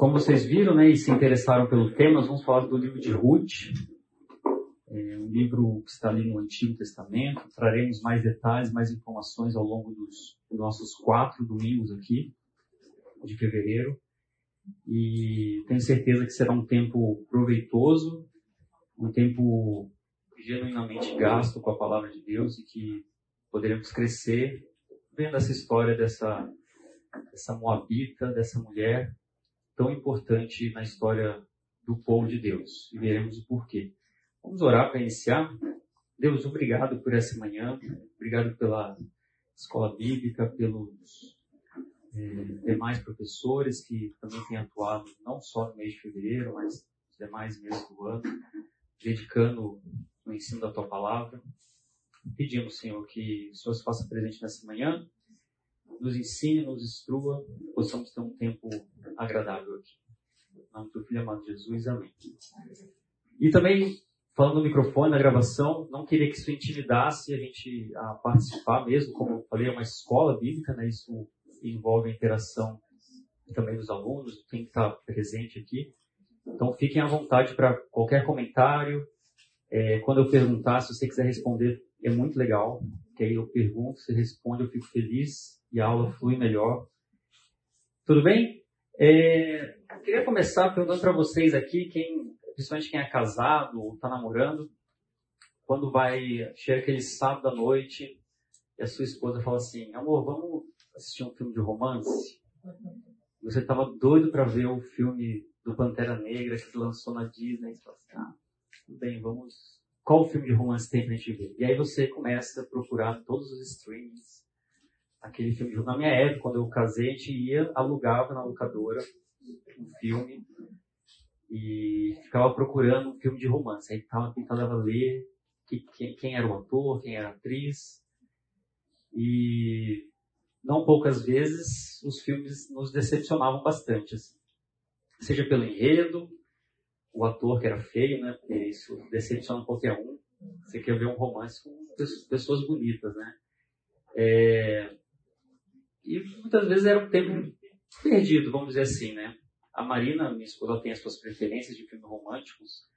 Como vocês viram né, e se interessaram pelo tema, nós vamos falar do livro de Ruth, é um livro que está ali no Antigo Testamento. Traremos mais detalhes, mais informações ao longo dos, nossos quatro domingos aqui de fevereiro. E tenho certeza que será um tempo proveitoso, um tempo genuinamente gasto com a palavra de Deus e que poderemos crescer vendo essa história dessa, dessa moabita, dessa mulher tão importante na história do povo de Deus. E veremos o porquê. Vamos orar para iniciar. Deus, obrigado por essa manhã, obrigado pela escola bíblica, pelos é, demais professores que também têm atuado não só no mês de fevereiro, mas nos demais meses do ano, dedicando o ensino da tua palavra. Pedimos, Senhor, que o Senhor se faça presente nessa manhã, nos ensine, nos instrua, possamos ter um tempo agradável aqui. Em nome do Filho amado Jesus, amém. E também, falando no microfone, na gravação, não queria que isso intimidasse a gente a participar mesmo, como eu falei, é uma escola bíblica, né? Isso envolve a interação também dos alunos, quem está presente aqui. Então fiquem à vontade para qualquer comentário. É, quando eu perguntar, se você quiser responder, é muito legal. Que aí eu pergunto, você responde, eu fico feliz e a aula flui melhor. Tudo bem? É, queria começar perguntando para vocês aqui, quem, principalmente quem é casado ou está namorando, quando vai, chega aquele sábado à noite e a sua esposa fala assim, amor, vamos assistir um filme de romance, você estava doido para ver o filme do Pantera Negra que lançou na Disney, você fala assim, ah, tudo bem, vamos. Qual filme de romance tem pra gente ver? E aí você começa a procurar todos os streams, aquele filme Na minha época, quando eu casei, a gente ia, alugava na locadora um filme e ficava procurando um filme de romance. Aí tava tentando ler que, quem era o ator, quem era a atriz. E não poucas vezes os filmes nos decepcionavam bastante. Assim. Seja pelo enredo, o ator que era feio, né? Porque isso decepciona qualquer um. Você quer ver um romance com pessoas bonitas, né? É... E muitas vezes era um tempo perdido, vamos dizer assim, né? A Marina, minha esposa, tem as suas preferências de filmes românticos.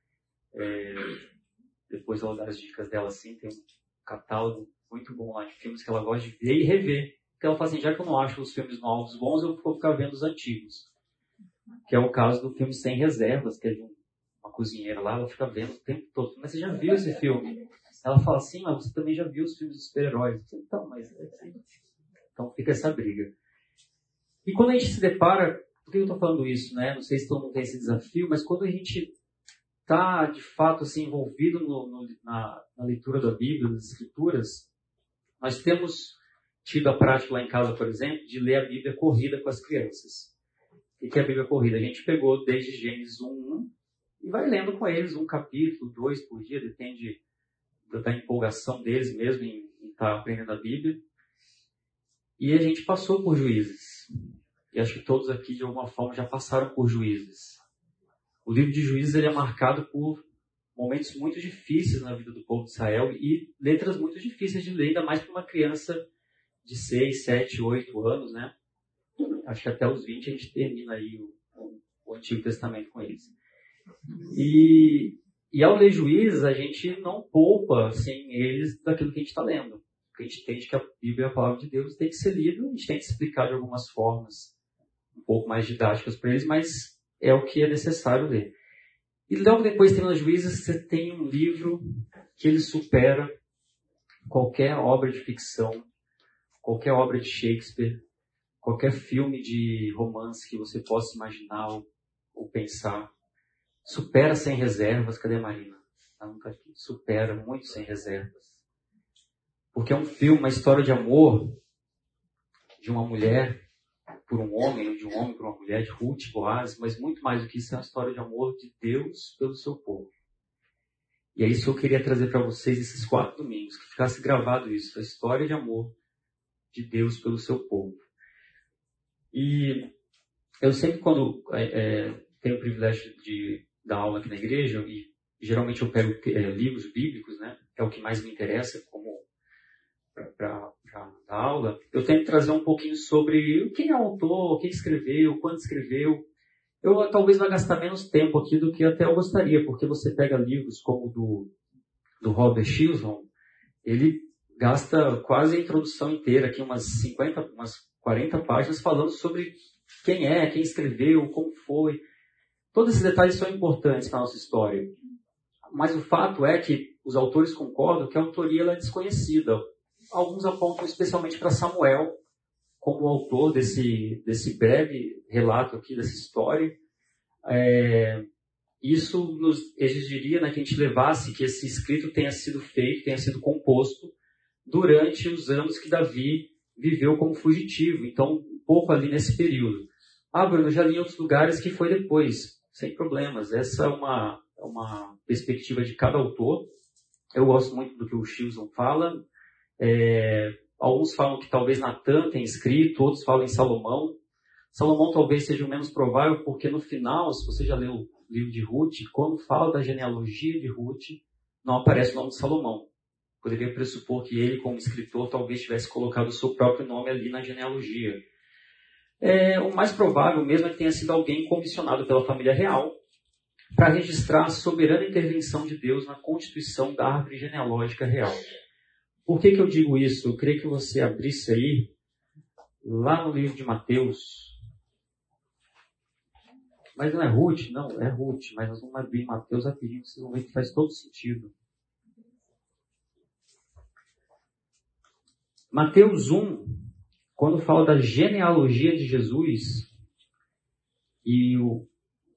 É... Depois ela dá as dicas dela, assim, tem um catálogo muito bom lá de filmes que ela gosta de ver e rever. Então ela fala assim, já que eu não acho os filmes novos bons, eu vou ficar vendo os antigos. Que é o caso do filme Sem Reservas, que é de uma cozinheira lá, ela fica vendo o tempo todo. Mas você já viu esse filme? Ela fala assim, mas você também já viu os filmes dos super-heróis. Então, mas... É. Então fica essa briga. E quando a gente se depara, por que eu estou falando isso, né? Não sei se todo mundo tem esse desafio, mas quando a gente está de fato assim envolvido no, no, na, na leitura da Bíblia, das Escrituras, nós temos tido a prática lá em casa, por exemplo, de ler a Bíblia corrida com as crianças. O que é a Bíblia corrida? A gente pegou desde Gênesis 1, 1 e vai lendo com eles um capítulo, dois por dia, depende da empolgação deles mesmo em estar tá aprendendo a Bíblia. E a gente passou por juízes. E acho que todos aqui, de alguma forma, já passaram por juízes. O livro de juízes ele é marcado por momentos muito difíceis na vida do povo de Israel e letras muito difíceis de ler, ainda mais para uma criança de 6, 7, 8 anos, né? Acho que até os 20 a gente termina aí o, o Antigo Testamento com eles. E, e ao ler juízes, a gente não poupa sem eles daquilo que a gente está lendo. Porque a gente entende que a Bíblia é a palavra de Deus, tem que ser lido, a gente tem que explicar de algumas formas um pouco mais didáticas para eles, mas é o que é necessário ler. E logo depois tem os juízes, você tem um livro que ele supera qualquer obra de ficção qualquer obra de Shakespeare, qualquer filme de romance que você possa imaginar ou, pensar. Supera sem reservas. Cadê a Marina? Ela tá aqui. Supera muito sem reservas. Porque é um filme, uma história de amor de uma mulher por um homem, de um homem por uma mulher, de Ruth Boaz, mas muito mais do que isso, é uma história de amor de Deus pelo seu povo. E é isso que eu queria trazer para vocês esses quatro domingos, que ficasse gravado isso, a história de amor de Deus pelo seu povo. E eu sempre, quando é, é, tenho o privilégio de dar aula aqui na igreja, e geralmente eu pego é, livros bíblicos, né? É o que mais me interessa como para dar aula. Eu tento trazer um pouquinho sobre quem é o autor, quem escreveu, quando escreveu. Eu talvez vá gastar menos tempo aqui do que até eu gostaria, porque você pega livros como o do, do Robert Chilson, ele gasta quase a introdução inteira, aqui umas 50, umas 40 páginas falando sobre quem é, quem escreveu, como foi. Todos esses detalhes são importantes para a nossa história. Mas o fato é que os autores concordam que a autoria é desconhecida. Alguns apontam especialmente para Samuel, como autor desse, desse breve relato aqui dessa história. É, isso nos exigiria né, que a gente levasse que esse escrito tenha sido feito, tenha sido composto durante os anos que Davi viveu como fugitivo. Então, um pouco ali nesse período. Ah, Bruno, já li em outros lugares que foi depois. Sem problemas. Essa é uma, é uma perspectiva de cada autor. Eu gosto muito do que o Chilson fala. É, alguns falam que talvez Natan tenha escrito, outros falam em Salomão. Salomão talvez seja o menos provável, porque no final, se você já leu o livro de Ruth, quando fala da genealogia de Ruth, não aparece o nome de Salomão. Poderia pressupor que ele, como escritor, talvez tivesse colocado o seu próprio nome ali na genealogia. É, o mais provável mesmo é que tenha sido alguém comissionado pela família real para registrar a soberana intervenção de Deus na constituição da árvore genealógica real. Por que, que eu digo isso? Eu queria que você abrisse aí, lá no livro de Mateus. Mas não é Ruth? Não, é Ruth. Mas nós vamos abrir Mateus rapidinho, vocês vão ver que faz todo sentido. Mateus 1, quando fala da genealogia de Jesus, e o,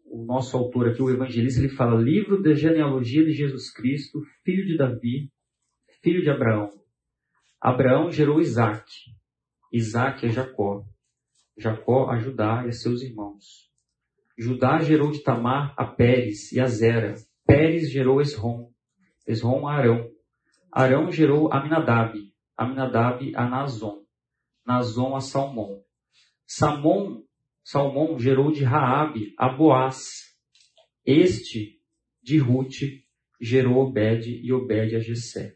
o nosso autor aqui, o evangelista, ele fala livro da genealogia de Jesus Cristo, filho de Davi, filho de Abraão. Abraão gerou Isaac. Isaac é Jacó. Jacó a Judá e a seus irmãos. Judá gerou de Tamar a Pérez e a Zera. Pérez gerou Esrom. Esrom a Arão. Arão gerou Aminadab. Aminadab a Nazon. Nazon a Salmão. Salmão, Salmão gerou de Raabe a Boaz. Este, de Ruth, gerou Obed e Obed a Jessé.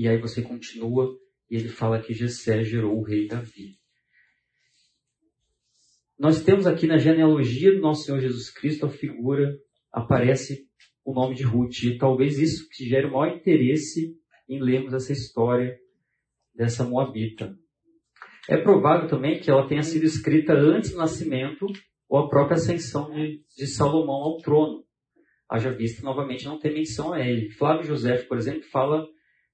E aí você continua e ele fala que Jessé gerou o rei Davi. Nós temos aqui na genealogia do nosso Senhor Jesus Cristo a figura, aparece o nome de Ruth. E talvez isso que gere o maior interesse em lermos essa história dessa Moabita. É provável também que ela tenha sido escrita antes do nascimento ou a própria ascensão de, de Salomão ao trono. Haja visto novamente não tem menção a ele. Flávio José, por exemplo, fala,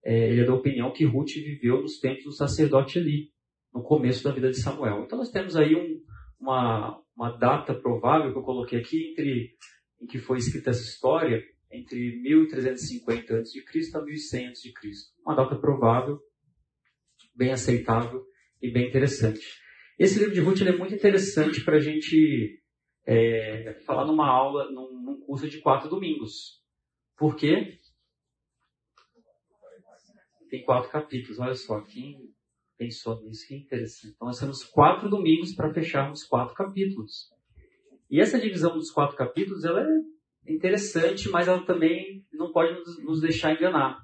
é, ele é da opinião que Ruth viveu nos tempos do sacerdote Eli, no começo da vida de Samuel. Então nós temos aí um, uma, uma data provável que eu coloquei aqui entre em que foi escrita essa história, entre 1350 a.C. a 1100 a.C. Uma data provável, bem aceitável e bem interessante. Esse livro de Ruth é muito interessante para a gente é, falar numa aula, num, num, curso de quatro domingos. Por quê? Tem quatro capítulos, olha só, quem pensou nisso, que interessante. Então nós temos quatro domingos para fecharmos quatro capítulos. E essa divisão dos quatro capítulos, ela é interessante, mas ela também não pode nos, deixar enganar.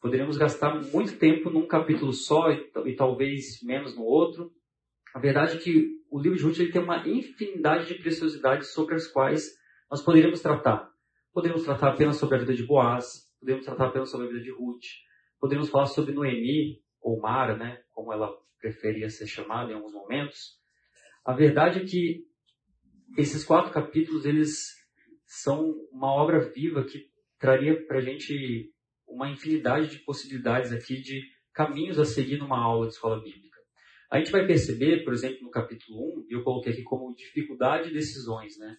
Poderíamos gastar muito tempo num capítulo só e, e, talvez menos no outro. A verdade é que o livro de Ruth ele tem uma infinidade de preciosidades sobre as quais nós poderíamos tratar. Podemos tratar apenas sobre a vida de Boaz, podemos tratar apenas sobre a vida de Ruth, podemos falar sobre Noemi, ou Mara, né, como ela preferia ser chamada em alguns momentos. A verdade é que esses quatro capítulos eles são uma obra viva que traria para a gente uma infinidade de possibilidades aqui de caminhos a seguir numa aula de escola bíblica. A gente vai perceber, por exemplo, no capítulo 1, e eu coloquei aqui como dificuldade de decisões, né?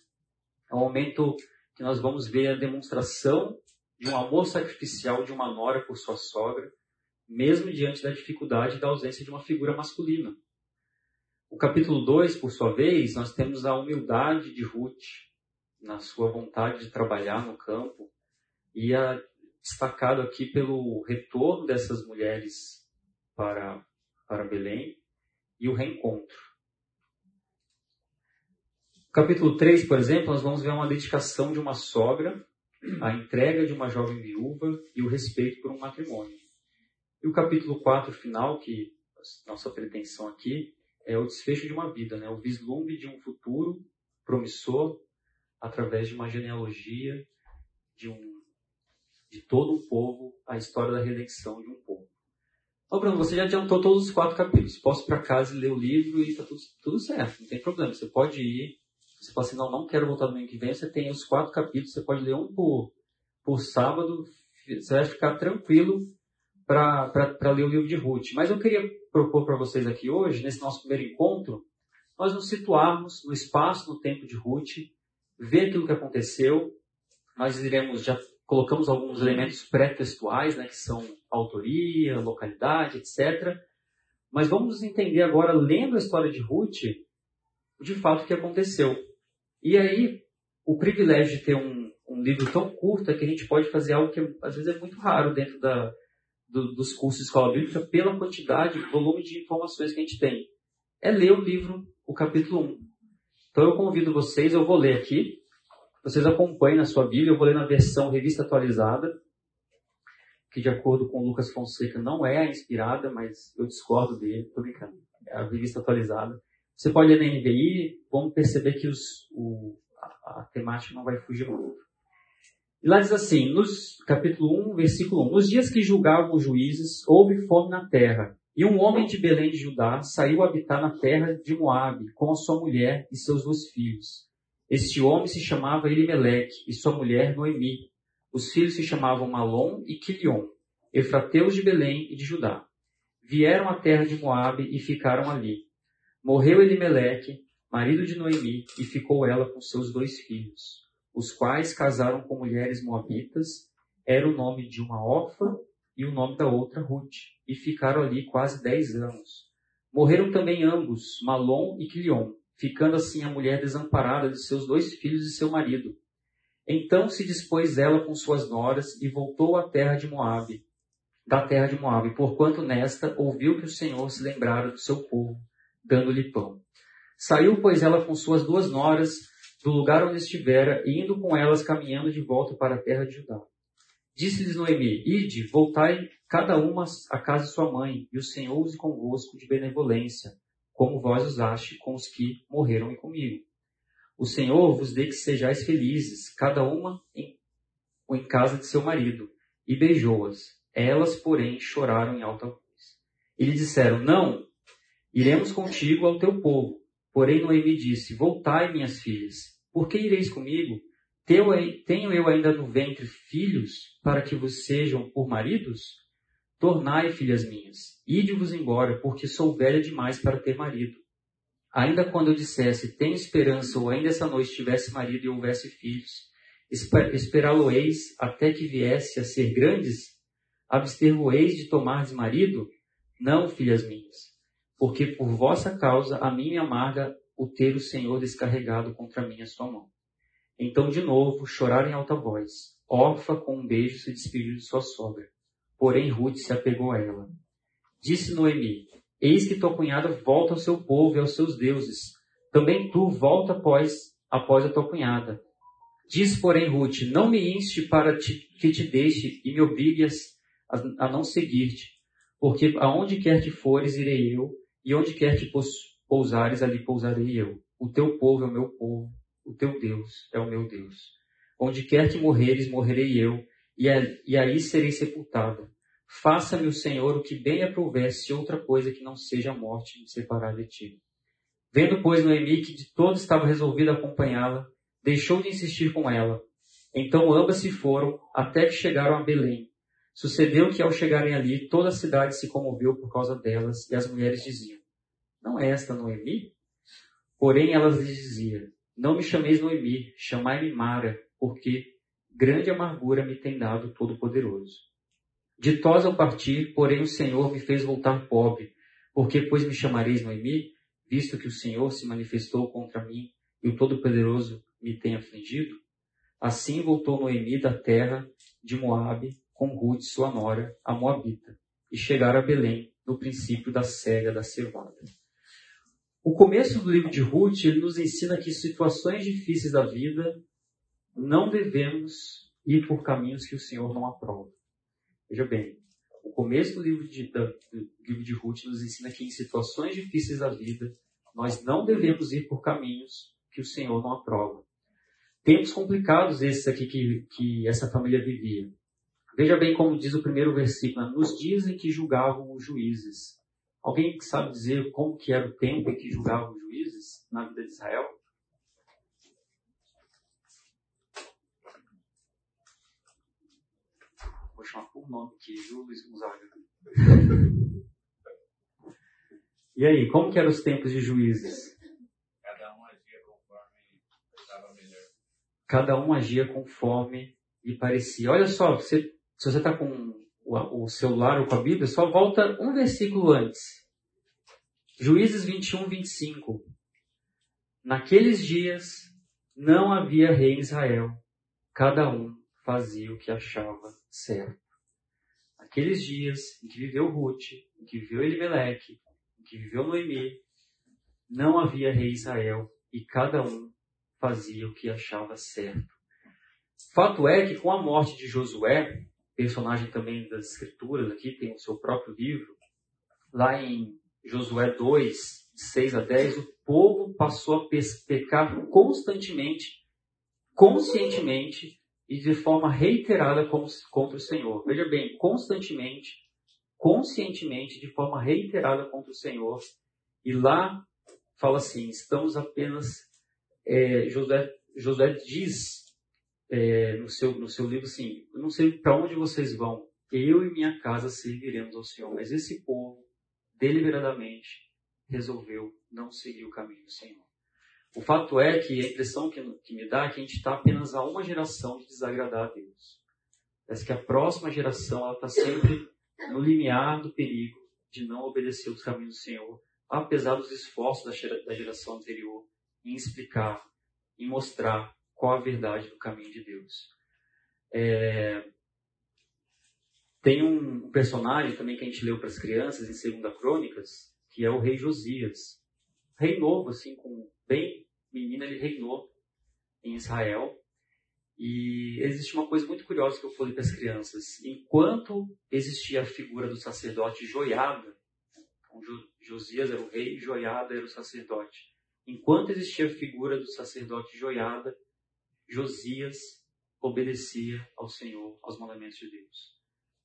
É um momento que nós vamos ver a demonstração de um amor sacrificial de uma nora por sua sogra, mesmo diante da dificuldade da ausência de uma figura masculina. O capítulo 2, por sua vez, nós temos a humildade de Ruth, na sua vontade de trabalhar no campo, e a destacado aqui pelo retorno dessas mulheres para, para Belém e o reencontro. No capítulo 3, por exemplo, nós vamos ver uma dedicação de uma sogra, a entrega de uma jovem viúva e o respeito por um matrimônio. E o capítulo 4 final, que nossa pretensão aqui, é o desfecho de uma vida, né? o vislumbre de um futuro promissor através de uma genealogia de um de todo um povo, a história da redenção de um povo. Ô Bruno, você já adiantou todos os quatro capítulos. Posso ir para casa e ler o livro e está tudo, tudo certo, não tem problema. Você pode ir, você pode assim, não, não quero voltar domingo que vem, você tem os quatro capítulos, você pode ler um por, por sábado, você vai ficar tranquilo para ler o livro de Ruth. Mas eu queria propor para vocês aqui hoje, nesse nosso primeiro encontro, nós nos situarmos no espaço, no tempo de Ruth, ver aquilo que aconteceu. Nós iremos, já colocamos alguns elementos pré-textuais, né, que são autoria, localidade, etc. Mas vamos entender agora, lendo a história de Ruth, de fato o que aconteceu. E aí, o privilégio de ter um, um livro tão curto é que a gente pode fazer algo que às vezes é muito raro dentro da, do, dos cursos de escola bíblica pela quantidade, volume de informações que a gente tem. É ler o livro, o capítulo 1. Então eu convido vocês, eu vou ler aqui, vocês acompanhem na sua Bíblia, eu vou ler na versão revista atualizada, que de acordo com Lucas Fonseca não é a inspirada, mas eu discordo dele, tô brincando. É a revista atualizada. Você pode ler na NVI, vamos perceber que os, o, a, a temática não vai fugir muito. E lá diz assim, nos capítulo 1, versículo 1, nos dias que julgavam os juízes, houve fome na terra, e um homem de Belém de Judá saiu habitar na terra de Moabe, com a sua mulher e seus dois filhos. Este homem se chamava Elimeleque, e sua mulher Noemi. Os filhos se chamavam Malom e Quilion, efrateus de Belém e de Judá. Vieram à terra de Moabe e ficaram ali. Morreu Elimeleque, marido de Noemi, e ficou ela com seus dois filhos os quais casaram com mulheres moabitas, era o nome de uma órfã e o nome da outra Ruth, e ficaram ali quase dez anos. Morreram também ambos, Malom e Quilion, ficando assim a mulher desamparada de seus dois filhos e seu marido. Então se dispôs ela com suas noras e voltou à terra de Moabe, da terra de Moabe, porquanto nesta ouviu que o Senhor se lembrara do seu povo, dando-lhe pão. Saiu, pois, ela com suas duas noras do lugar onde estivera, e indo com elas caminhando de volta para a terra de Judá. Disse-lhes Noemi, Ide, voltai cada uma à casa de sua mãe, e o Senhor use convosco de benevolência, como vós usaste com os que morreram comigo. O Senhor vos dê que sejais felizes, cada uma em, em casa de seu marido. E beijou-as. Elas, porém, choraram em alta voz. E lhe disseram, Não, iremos contigo ao teu povo. Porém Noemi disse, Voltai, minhas filhas, por que ireis comigo? Tenho eu ainda no ventre filhos para que vos sejam por maridos? Tornai, filhas minhas, ide-vos embora, porque sou velha demais para ter marido. Ainda quando eu dissesse, tenho esperança, ou ainda essa noite tivesse marido e houvesse filhos, esperá-lo-eis até que viesse a ser grandes? Abster-vos-eis de tomar de marido? Não, filhas minhas, porque por vossa causa a mim me amarga o ter o Senhor descarregado contra mim a sua mão. Então, de novo, choraram em alta voz. Orfa, com um beijo, se despediu de sua sogra. Porém, Ruth se apegou a ela. Disse Noemi, Eis que tua cunhada volta ao seu povo e aos seus deuses. Também tu volta após, após a tua cunhada. Diz, porém, Ruth, não me inste para te, que te deixe e me obrigues a, a não seguir-te, porque aonde quer que fores, irei eu, e onde quer que pousares, ali pousarei eu. O teu povo é o meu povo, o teu Deus é o meu Deus. Onde quer que morreres, morrerei eu, e, e aí serei sepultada. Faça-me o Senhor o que bem aprovesse outra coisa que não seja a morte me separar de ti. Vendo, pois, Noemi que de todo estava resolvido acompanhá-la, deixou de insistir com ela. Então ambas se foram, até que chegaram a Belém. Sucedeu que ao chegarem ali, toda a cidade se comoveu por causa delas, e as mulheres diziam, não é esta Noemi? Porém, ela lhes dizia, não me chameis Noemi, chamai-me Mara, porque grande amargura me tem dado Todo-Poderoso. Ditosa ao partir, porém o Senhor me fez voltar pobre, porque pois me chamareis Noemi, visto que o Senhor se manifestou contra mim e o Todo-Poderoso me tem afligido? Assim voltou Noemi da terra de Moabe com Ruth, sua nora, a Moabita, e chegaram a Belém no princípio da cega da cevada. O começo do livro de Ruth ele nos ensina que situações difíceis da vida não devemos ir por caminhos que o Senhor não aprova. Veja bem, o começo do livro de, da, do livro de Ruth nos ensina que em situações difíceis da vida nós não devemos ir por caminhos que o Senhor não aprova. Tempos complicados esses aqui que, que essa família vivia. Veja bem como diz o primeiro versículo, nos dias em que julgavam os juízes. Alguém sabe dizer como que era o tempo em que julgavam os juízes na vida de Israel? Vou chamar por nome aqui, Júlio Gonzaga. E aí, como que eram os tempos de juízes? Cada um agia conforme estava melhor. Cada um agia conforme lhe parecia. Olha só, você, se você está com o, celular ou com a Bíblia, só volta um versículo antes. Juízes 21, 25. Naqueles dias não havia rei em Israel, cada um fazia o que achava certo. Naqueles dias em que viveu Ruth, em que viveu Elimeleque, que viveu Noemi, não havia rei Israel e cada um fazia o que achava certo. Fato é que com a morte de Josué, personagem também das escrituras aqui, tem o seu próprio livro, lá em Josué 2, de 6 a 10, o povo passou a pecar constantemente, conscientemente e de forma reiterada contra o Senhor. Veja bem, constantemente conscientemente, de forma reiterada contra o Senhor. E lá fala assim: estamos apenas. É, José, José diz é, no, seu, no seu livro assim: eu não sei para onde vocês vão, eu e minha casa serviremos ao Senhor. Mas esse povo, deliberadamente, resolveu não seguir o caminho do Senhor. O fato é que a impressão que, que me dá é que a gente está apenas a uma geração de desagradar a Deus. Parece que a próxima geração está sempre no limiar do perigo de não obedecer os caminhos do Senhor, apesar dos esforços da geração anterior em explicar, em mostrar qual a verdade do caminho de Deus. É... Tem um personagem também que a gente leu para as crianças em Segunda Crônicas, que é o rei Josias. Rei novo, assim, com bem menino, ele reinou em Israel. E existe uma coisa muito curiosa que eu falei para as crianças. Enquanto existia a figura do sacerdote Joiada, então Josias era o rei, Joiada era o sacerdote. Enquanto existia a figura do sacerdote Joiada, Josias obedecia ao Senhor, aos mandamentos de Deus.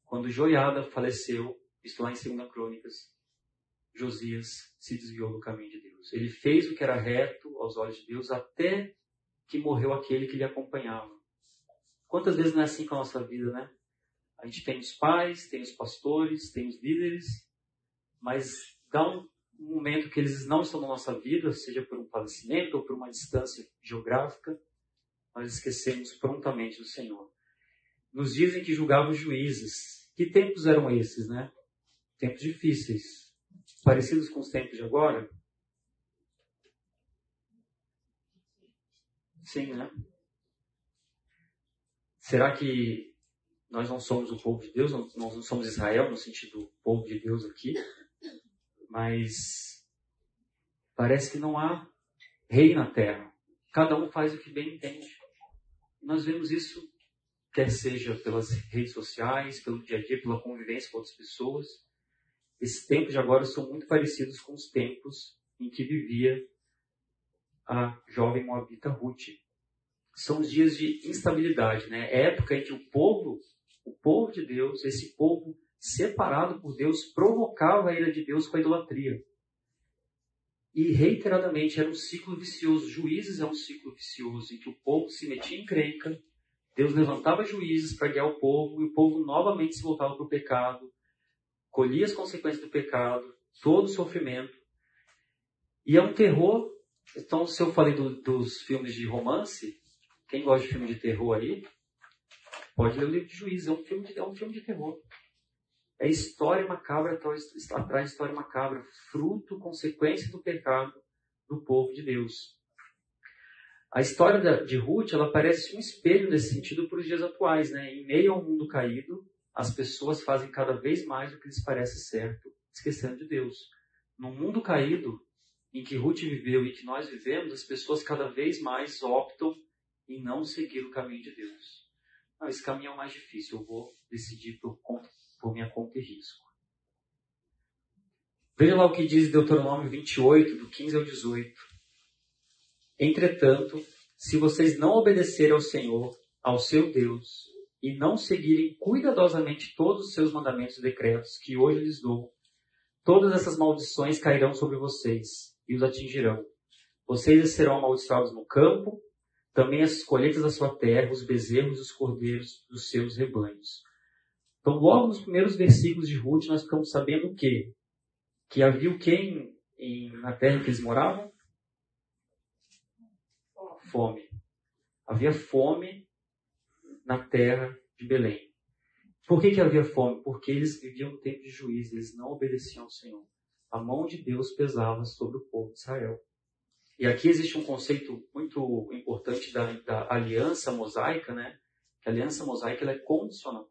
Quando Joiada faleceu, isto lá em 2 Crônicas, Josias se desviou do caminho de Deus. Ele fez o que era reto aos olhos de Deus até que morreu aquele que lhe acompanhava. Quantas vezes não é assim com a nossa vida, né? A gente tem os pais, tem os pastores, tem os líderes, mas dá um momento que eles não estão na nossa vida, seja por um falecimento ou por uma distância geográfica, nós esquecemos prontamente do Senhor. Nos dizem que julgavam juízes. Que tempos eram esses, né? Tempos difíceis. Parecidos com os tempos de agora? Sim, né? Será que nós não somos o povo de Deus? Nós não somos Israel no sentido povo de Deus aqui? Mas parece que não há rei na terra. Cada um faz o que bem entende. Nós vemos isso, quer seja pelas redes sociais, pelo dia a dia, pela convivência com outras pessoas. Esses tempos de agora são muito parecidos com os tempos em que vivia a jovem moabita Ruth são os dias de instabilidade, né? É época em que o povo, o povo de Deus, esse povo separado por Deus, provocava a ira de Deus com a idolatria. E reiteradamente era um ciclo vicioso. Juízes é um ciclo vicioso em que o povo se metia em crenca, Deus levantava juízes para guiar o povo e o povo novamente se voltava para o pecado, colhia as consequências do pecado, todo o sofrimento. E é um terror. Então, se eu falei do, dos filmes de romance, quem gosta de filme de terror aí, pode ler o livro de Juízes. É um filme de, é um filme de terror. É história macabra atrás de história macabra, fruto, consequência do pecado do povo de Deus. A história de Ruth, ela parece um espelho nesse sentido para os dias atuais, né? Em meio ao mundo caído, as pessoas fazem cada vez mais o que lhes parece certo, esquecendo de Deus. No mundo caído, em que Ruth viveu e que nós vivemos, as pessoas cada vez mais optam e não seguir o caminho de Deus. Não, esse caminho é o mais difícil, eu vou decidir por, conta, por minha conta e risco. Veja lá o que diz Deuteronômio 28, do 15 ao 18. Entretanto, se vocês não obedecerem ao Senhor, ao seu Deus, e não seguirem cuidadosamente todos os seus mandamentos e decretos que hoje lhes dou, todas essas maldições cairão sobre vocês e os atingirão. Vocês serão amaldiçoados no campo, também as colheitas da sua terra, os bezerros e os cordeiros dos seus rebanhos. Então, logo nos primeiros versículos de Ruth, nós ficamos sabendo o quê? Que havia o quê em, na terra que eles moravam? Fome. Havia fome na terra de Belém. Por que, que havia fome? Porque eles viviam no tempo de juízo, eles não obedeciam ao Senhor. A mão de Deus pesava sobre o povo de Israel. E aqui existe um conceito muito importante da, da aliança mosaica, né? Que a aliança mosaica ela é condicional.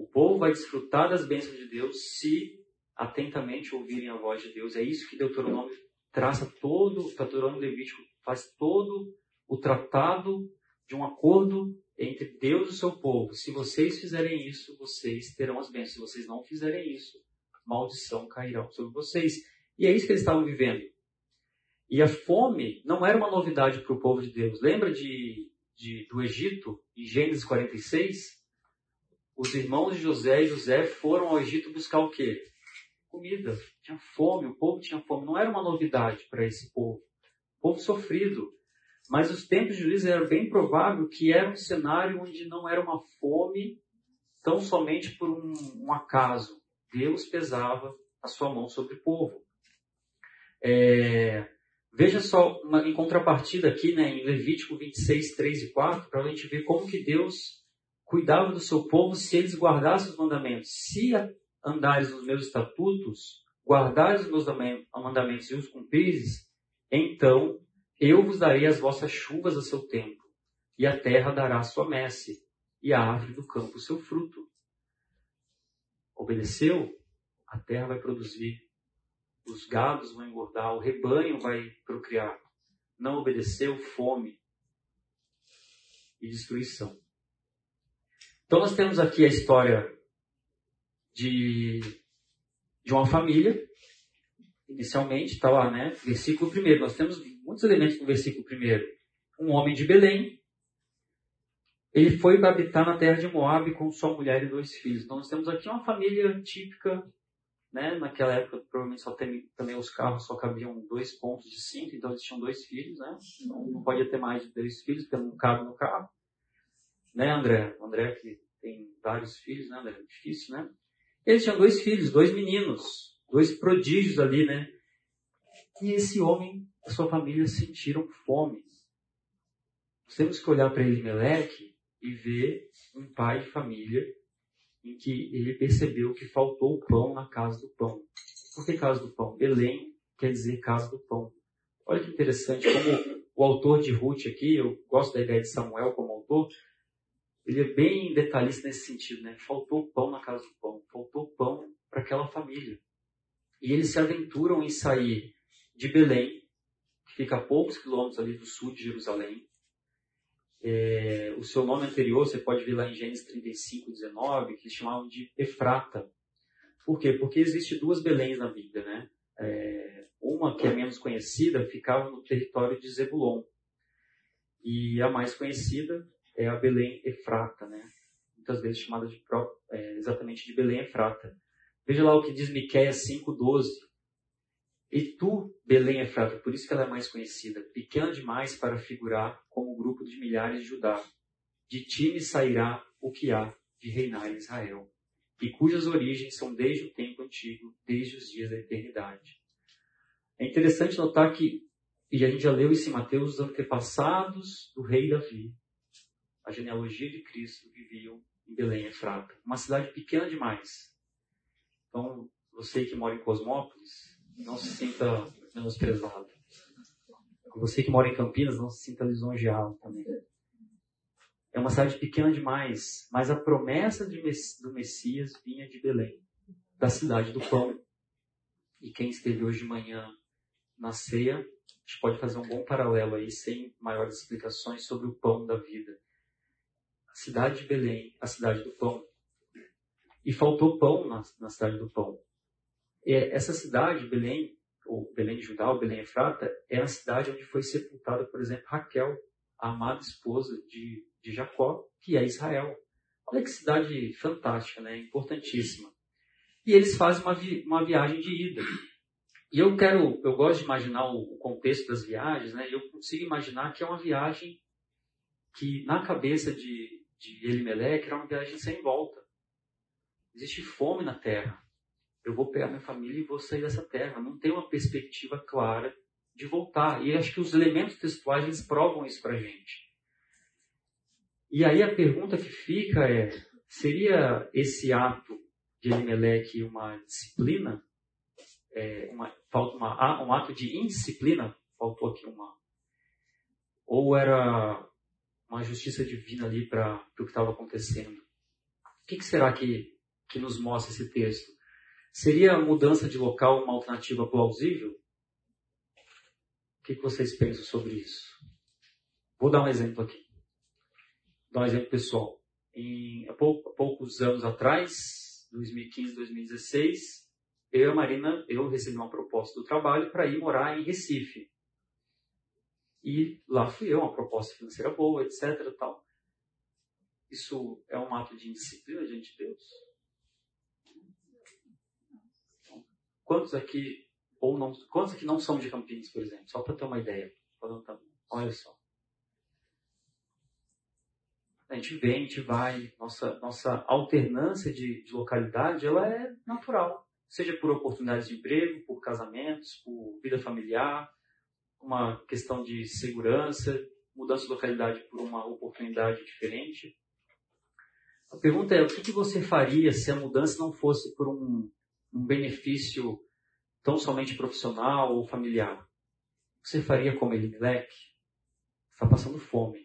O povo vai desfrutar das bênçãos de Deus se atentamente ouvirem a voz de Deus. É isso que Deuteronômio traça todo, Deuteronômio Levítico faz todo o tratado de um acordo entre Deus e o seu povo. Se vocês fizerem isso, vocês terão as bênçãos. Se vocês não fizerem isso, maldição cairá sobre vocês. E é isso que eles estavam vivendo. E a fome não era uma novidade para o povo de Deus. Lembra de, de, do Egito, em Gênesis 46? Os irmãos de José e José foram ao Egito buscar o quê? Comida. Tinha fome, o povo tinha fome. Não era uma novidade para esse povo. Povo sofrido. Mas os tempos de juízo era bem provável que era um cenário onde não era uma fome tão somente por um, um acaso. Deus pesava a sua mão sobre o povo. É, veja só, uma, em contrapartida aqui, né, em Levítico 26, 3 e 4, para a gente ver como que Deus cuidava do seu povo se eles guardassem os mandamentos. Se andares nos meus estatutos, guardares os meus mandamentos e os cumprires, então eu vos darei as vossas chuvas a seu tempo, e a terra dará sua messe, e a árvore do campo seu fruto. Obedeceu? A terra vai produzir, os gados vão engordar, o rebanho vai procriar. Não obedeceu? Fome e destruição. Então nós temos aqui a história de, de uma família. Inicialmente está lá, né? Versículo 1. Nós temos muitos elementos no versículo 1. Um homem de Belém, ele foi para habitar na terra de Moab com sua mulher e dois filhos. Então nós temos aqui uma família típica, né? Naquela época provavelmente só tem, também os carros só cabiam dois pontos de cinco, então eles tinham dois filhos, né? Então não podia ter mais de dois filhos, porque não cabe no carro. Né, André? O André que tem vários filhos, né, André? Difícil, né? Eles tinham dois filhos, dois meninos, dois prodígios ali, né? E esse homem a sua família sentiram fome. Nós temos que olhar para Elimelech e ver um pai de família em que ele percebeu que faltou o pão na casa do pão. Por que casa do pão? Belém quer dizer casa do pão. Olha que interessante como o autor de Ruth aqui, eu gosto da ideia de Samuel como autor, ele é bem detalhista nesse sentido, né? Faltou pão na casa do pão, faltou pão para aquela família. E eles se aventuram em sair de Belém fica a poucos quilômetros ali do sul de Jerusalém. É, o seu nome anterior, você pode ver lá em Gênesis 35, 19, que eles chamavam de Efrata. Por quê? Porque existe duas Beléns na Bíblia, né? É, uma que é menos conhecida ficava no território de Zebulon. E a mais conhecida é a Belém Efrata, né? Muitas vezes chamada de, é, exatamente de Belém Efrata. Veja lá o que diz Miqueias 5,12. E tu, Belém Efrata, por isso que ela é mais conhecida, pequena demais para figurar como grupo de milhares de Judá. De ti me sairá o que há de reinar em Israel, e cujas origens são desde o tempo antigo, desde os dias da eternidade. É interessante notar que, e a gente já leu isso em Mateus, os antepassados do rei Davi, a genealogia de Cristo, viviam em Belém Efrata, uma cidade pequena demais. Então, você que mora em Cosmópolis, não se sinta menosprezado. Você que mora em Campinas, não se sinta lisonjeado também. É uma cidade pequena demais, mas a promessa de, do Messias vinha de Belém, da cidade do pão. E quem esteve hoje de manhã na ceia, a gente pode fazer um bom paralelo aí, sem maiores explicações sobre o pão da vida. A cidade de Belém, a cidade do pão. E faltou pão na, na cidade do pão. É, essa cidade, Belém, ou Belém de Judá, ou Belém Efrata, é a cidade onde foi sepultada, por exemplo, Raquel, a amada esposa de, de Jacó, que é Israel. Olha que cidade fantástica, né? importantíssima. E eles fazem uma, vi, uma viagem de ida. E eu quero, eu gosto de imaginar o, o contexto das viagens, né? Eu consigo imaginar que é uma viagem que na cabeça de, de Elimelech era uma viagem sem volta. Existe fome na terra. Eu vou pegar minha família e vou sair dessa terra. Não tem uma perspectiva clara de voltar. E acho que os elementos textuais eles provam isso para gente. E aí a pergunta que fica é: seria esse ato de Elimelech uma disciplina? É, uma, uma, um ato de indisciplina? Faltou aqui uma. Ou era uma justiça divina ali para o que estava acontecendo? O que, que será que, que nos mostra esse texto? Seria a mudança de local uma alternativa plausível? O que, que vocês pensam sobre isso? Vou dar um exemplo aqui. Vou dar um exemplo pessoal. Em, há, há poucos anos atrás, 2015, 2016, eu e a Marina, eu recebi uma proposta do trabalho para ir morar em Recife. E lá fui eu, uma proposta financeira boa, etc. Tal. Isso é um ato de indisciplina diante de Deus? Quantos aqui ou não, quantos aqui não são de Campinas, por exemplo? Só para ter uma ideia. Olha só. A gente vem, a gente vai, nossa, nossa alternância de, de localidade, ela é natural. Seja por oportunidades de emprego, por casamentos, por vida familiar, uma questão de segurança, mudança de localidade por uma oportunidade diferente. A pergunta é, o que, que você faria se a mudança não fosse por um, um benefício tão somente profissional ou familiar? Você faria como Elimelech? Está passando fome.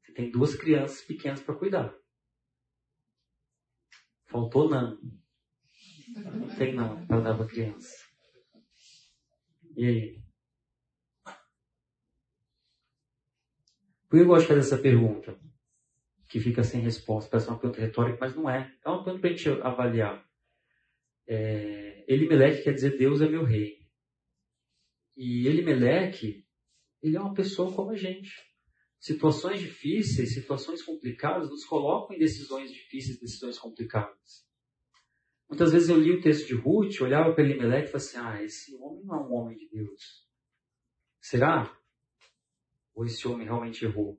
Você tem duas crianças pequenas para cuidar. Faltou não. Não tem não para dar para criança. E aí? Por que eu gosto de fazer essa pergunta? Que fica sem resposta, parece uma pergunta retórica, mas não é. É uma pergunta para a gente avaliar. É, Elimelech quer dizer Deus é meu rei. E Elimelech, ele é uma pessoa como a gente. Situações difíceis, situações complicadas, nos colocam em decisões difíceis, decisões complicadas. Muitas vezes eu li o texto de Ruth, olhava para Elimelech e falava assim, ah, esse homem não é um homem de Deus. Será? Ou esse homem realmente errou.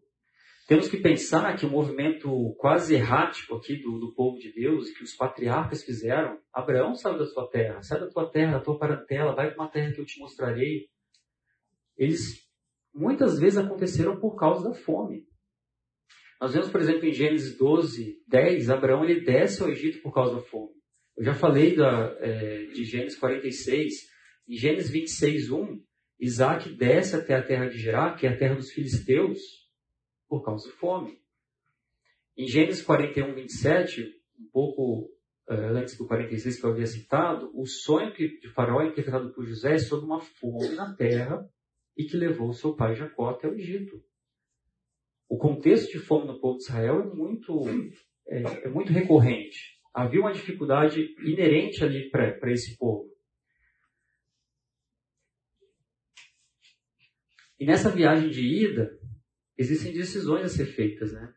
Temos que pensar que o movimento quase errático aqui do, do povo de Deus, que os patriarcas fizeram, Abraão saiu da sua terra, sai da tua terra, da tua parentela, vai para uma terra que eu te mostrarei. Eles muitas vezes aconteceram por causa da fome. Nós vemos, por exemplo, em Gênesis 12, 10, Abraão ele desce ao Egito por causa da fome. Eu já falei da, é, de Gênesis 46. Em Gênesis 26, 1, Isaac desce até a terra de Gerar, que é a terra dos filisteus, por causa de fome. Em Gênesis 41, 27, um pouco uh, antes do 46 que eu havia citado, o sonho de Faraó interpretado por José é sobre uma fome na terra e que levou seu pai Jacó até o Egito. O contexto de fome no povo de Israel é muito, é, é muito recorrente. Havia uma dificuldade inerente ali para esse povo. E nessa viagem de ida, existem decisões a ser feitas, né?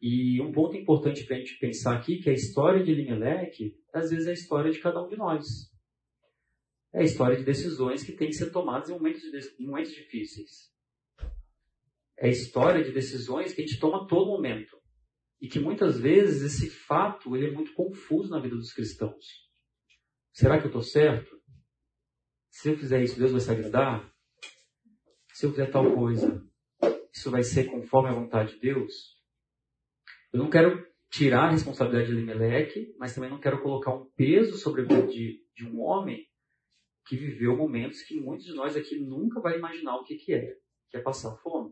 E um ponto importante para a gente pensar aqui, que a história de Elimelech, às vezes é a história de cada um de nós. É a história de decisões que têm que ser tomadas em momentos, de, momentos difíceis. É a história de decisões que a gente toma a todo momento. E que muitas vezes esse fato ele é muito confuso na vida dos cristãos. Será que eu estou certo? Se eu fizer isso, Deus vai se agradar? Se eu fizer tal coisa, isso vai ser conforme a vontade de Deus? Eu não quero tirar a responsabilidade de Elimelech, mas também não quero colocar um peso sobre a vida de, de um homem que viveu momentos que muitos de nós aqui nunca vai imaginar o que, que é, que é passar fome.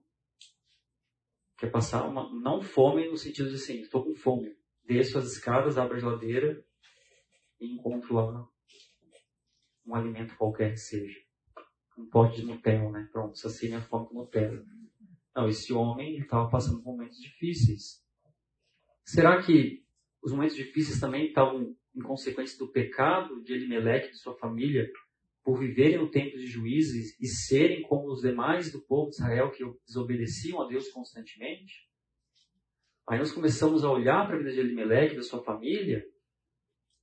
Que é passar uma, não fome no sentido de assim, estou com fome. Desço as escadas, abro a geladeira e encontro lá um alimento qualquer que seja um pote de Nutella, né? Pronto, sacia minha fome com Nutella. Não, esse homem estava passando momentos difíceis. Será que os momentos difíceis também estavam em consequência do pecado de Elimelech e de sua família por viverem no tempo de juízes e serem como os demais do povo de Israel que desobedeciam a Deus constantemente, aí nós começamos a olhar para a vida de Elimelech, da sua família,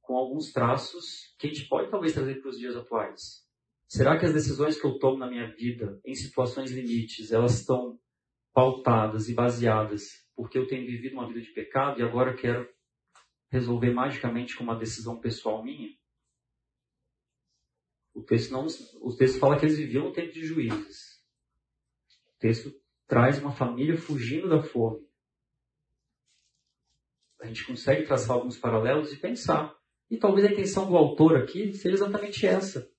com alguns traços que a gente pode talvez trazer para os dias atuais. Será que as decisões que eu tomo na minha vida, em situações limites, elas estão pautadas e baseadas porque eu tenho vivido uma vida de pecado e agora quero resolver magicamente com uma decisão pessoal minha? O texto, não, o texto fala que eles viviam no tempo de juízes. O texto traz uma família fugindo da fome. A gente consegue traçar alguns paralelos e pensar. E talvez a intenção do autor aqui seja exatamente essa.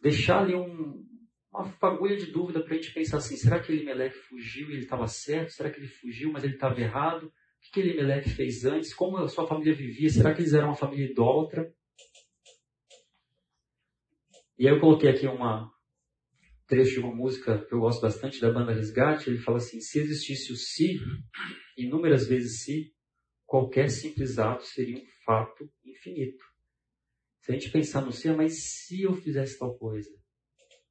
Deixar ali um, uma fagulha de dúvida para a gente pensar assim, será que Elimelech fugiu e ele estava certo? Será que ele fugiu, mas ele estava errado? O que, que Elimelech fez antes? Como a sua família vivia? Será que eles eram uma família idólatra? E aí eu coloquei aqui uma trecho de uma música que eu gosto bastante da banda Resgate. Ele fala assim: se existisse o si, inúmeras vezes si, qualquer simples ato seria um fato infinito. Se a gente pensar no ah, mas se eu fizesse tal coisa?